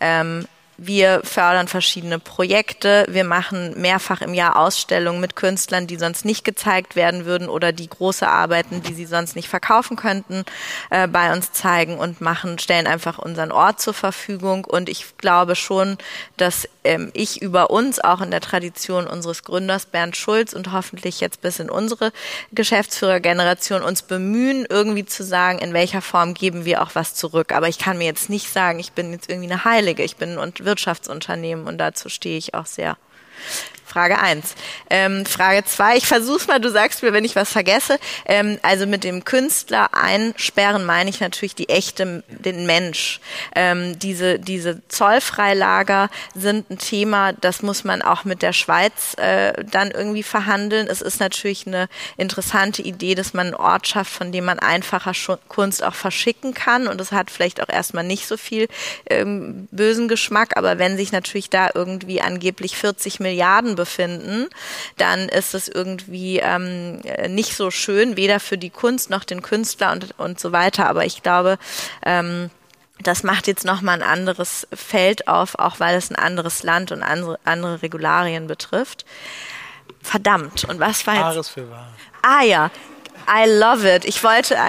ähm, wir fördern verschiedene Projekte. Wir machen mehrfach im Jahr Ausstellungen mit Künstlern, die sonst nicht gezeigt werden würden oder die große Arbeiten, die sie sonst nicht verkaufen könnten, äh, bei uns zeigen und machen, stellen einfach unseren Ort zur Verfügung. Und ich glaube schon, dass ähm, ich über uns auch in der Tradition unseres Gründers Bernd Schulz und hoffentlich jetzt bis in unsere Geschäftsführergeneration uns bemühen, irgendwie zu sagen, in welcher Form geben wir auch was zurück. Aber ich kann mir jetzt nicht sagen, ich bin jetzt irgendwie eine Heilige. Ich bin und Wirtschaftsunternehmen und dazu stehe ich auch sehr. Frage eins. Ähm, Frage zwei, ich versuch's mal, du sagst mir, wenn ich was vergesse. Ähm, also mit dem Künstler einsperren meine ich natürlich die echte, den Mensch. Ähm, diese, diese Zollfreilager sind ein Thema, das muss man auch mit der Schweiz äh, dann irgendwie verhandeln. Es ist natürlich eine interessante Idee, dass man einen Ort schafft, von dem man einfacher Kunst auch verschicken kann. Und es hat vielleicht auch erstmal nicht so viel ähm, bösen Geschmack, aber wenn sich natürlich da irgendwie angeblich 40 Milliarden befinden, dann ist es irgendwie ähm, nicht so schön, weder für die Kunst noch den Künstler und, und so weiter. Aber ich glaube, ähm, das macht jetzt nochmal ein anderes Feld auf, auch weil es ein anderes Land und andere, andere Regularien betrifft. Verdammt. Und was war jetzt? Wahres für wahr. Ah ja, I love it. Ich wollte.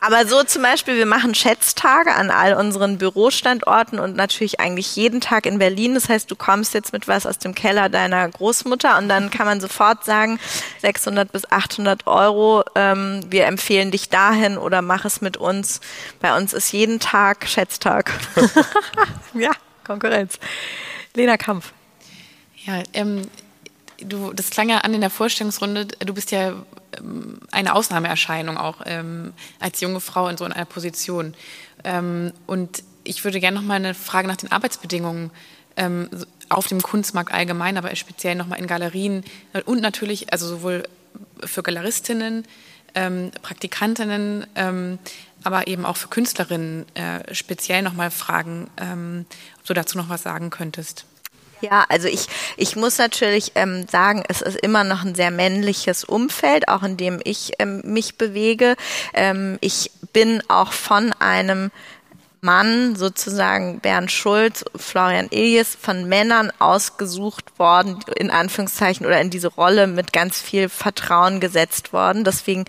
Aber so zum Beispiel, wir machen Schätztage an all unseren Bürostandorten und natürlich eigentlich jeden Tag in Berlin. Das heißt, du kommst jetzt mit was aus dem Keller deiner Großmutter und dann kann man sofort sagen, 600 bis 800 Euro, ähm, wir empfehlen dich dahin oder mach es mit uns. Bei uns ist jeden Tag Schätztag. ja, Konkurrenz. Lena Kampf. Ja, ähm, du, das klang ja an in der Vorstellungsrunde, du bist ja ähm, eine Ausnahmeerscheinung auch ähm, als junge Frau in so einer Position. Ähm, und ich würde gerne noch mal eine Frage nach den Arbeitsbedingungen ähm, auf dem Kunstmarkt allgemein, aber speziell noch mal in Galerien und natürlich also sowohl für Galeristinnen, ähm, Praktikantinnen, ähm, aber eben auch für Künstlerinnen äh, speziell noch mal fragen, ob du dazu noch was sagen könntest. Ja, also ich, ich muss natürlich ähm, sagen, es ist immer noch ein sehr männliches Umfeld, auch in dem ich ähm, mich bewege. Ähm, ich bin auch von einem Mann, sozusagen Bernd Schulz, Florian Iljes, von Männern ausgesucht worden, in Anführungszeichen, oder in diese Rolle mit ganz viel Vertrauen gesetzt worden. Deswegen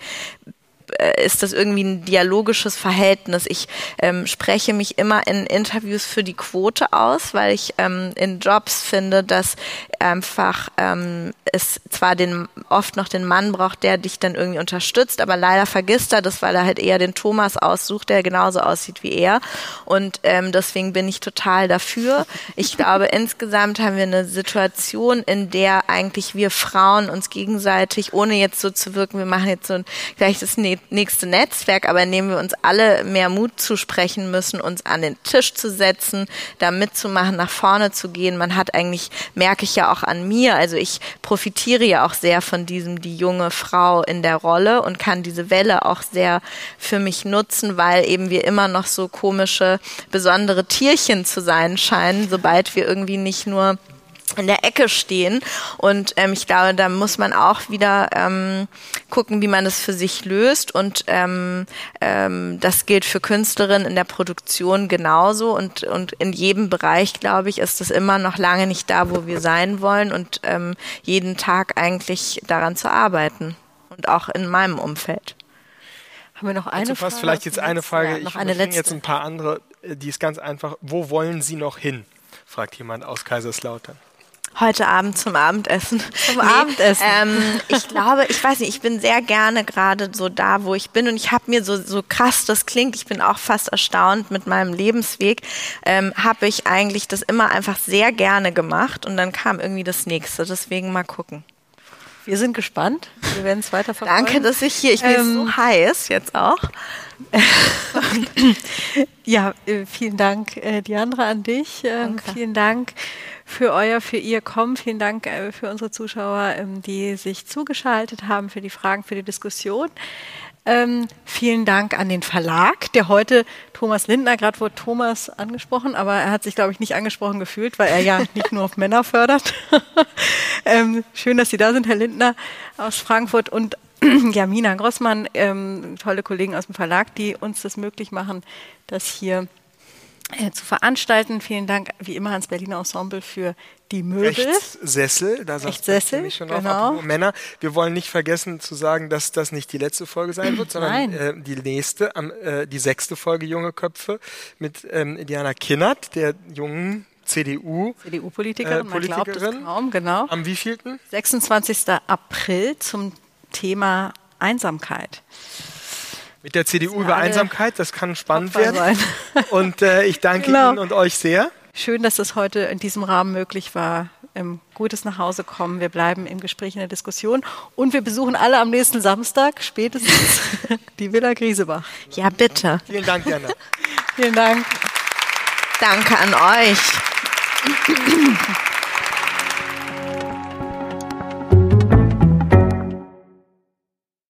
ist das irgendwie ein dialogisches Verhältnis. Ich ähm, spreche mich immer in Interviews für die Quote aus, weil ich ähm, in Jobs finde, dass einfach ähm, es zwar den, oft noch den Mann braucht, der dich dann irgendwie unterstützt, aber leider vergisst er das, weil er halt eher den Thomas aussucht, der genauso aussieht wie er. Und ähm, deswegen bin ich total dafür. Ich glaube, insgesamt haben wir eine Situation, in der eigentlich wir Frauen uns gegenseitig, ohne jetzt so zu wirken, wir machen jetzt so ein, gleich das nächste Netzwerk, aber indem wir uns alle mehr Mut zusprechen müssen, uns an den Tisch zu setzen, da mitzumachen, nach vorne zu gehen. Man hat eigentlich, merke ich ja auch an mir, also ich profitiere ja auch sehr von diesem, die junge Frau in der Rolle und kann diese Welle auch sehr für mich nutzen, weil eben wir immer noch so komische, besondere Tierchen zu sein scheinen, sobald wir irgendwie nicht nur in der Ecke stehen. Und ähm, ich glaube, da muss man auch wieder ähm, gucken, wie man das für sich löst. Und ähm, ähm, das gilt für Künstlerinnen in der Produktion genauso. Und, und in jedem Bereich, glaube ich, ist das immer noch lange nicht da, wo wir sein wollen. Und ähm, jeden Tag eigentlich daran zu arbeiten. Und auch in meinem Umfeld. Haben wir noch eine also Frage? vielleicht jetzt eine Frage. Ja, noch ich eine letzte. jetzt ein paar andere. Die ist ganz einfach. Wo wollen Sie noch hin? fragt jemand aus Kaiserslautern. Heute Abend zum Abendessen. Zum nee, Abendessen. Ähm, ich glaube, ich weiß nicht, ich bin sehr gerne gerade so da, wo ich bin und ich habe mir so, so krass das klingt, ich bin auch fast erstaunt mit meinem Lebensweg, ähm, habe ich eigentlich das immer einfach sehr gerne gemacht und dann kam irgendwie das nächste. Deswegen mal gucken. Wir sind gespannt. Wir werden es weiter verfolgen. Danke, dass ich hier, ich bin ähm, so heiß jetzt auch. ja, äh, vielen Dank, äh, Diandra, an dich. Ähm, vielen Dank für euer, für ihr Kommen. Vielen Dank äh, für unsere Zuschauer, ähm, die sich zugeschaltet haben, für die Fragen, für die Diskussion. Ähm, vielen Dank an den Verlag, der heute Thomas Lindner, gerade wurde Thomas angesprochen, aber er hat sich, glaube ich, nicht angesprochen gefühlt, weil er ja nicht nur auf Männer fördert. ähm, schön, dass Sie da sind, Herr Lindner aus Frankfurt und Jamina Grossmann, ähm, tolle Kollegen aus dem Verlag, die uns das möglich machen, dass hier zu veranstalten. Vielen Dank wie immer ans Berliner Ensemble für die Möbel. Rechtsessel, da sagt Rechtsessel, schon genau. auf, Männer. Wir wollen nicht vergessen zu sagen, dass das nicht die letzte Folge sein wird, sondern äh, die nächste, äh, die sechste Folge Junge Köpfe mit ähm, Diana Kinnert, der jungen CDU. CDU-Politikerin, äh, man glaubt es kaum, genau. Am wievielten? 26. April zum Thema Einsamkeit. Mit der CDU über Einsamkeit, das kann spannend werden. Sein. Und äh, ich danke genau. Ihnen und euch sehr. Schön, dass es heute in diesem Rahmen möglich war. Ähm, gutes Nachhausekommen. Wir bleiben im Gespräch in der Diskussion und wir besuchen alle am nächsten Samstag spätestens die Villa Griesebach. Ja, bitte. Vielen Dank, Jana. Vielen Dank. Danke an euch.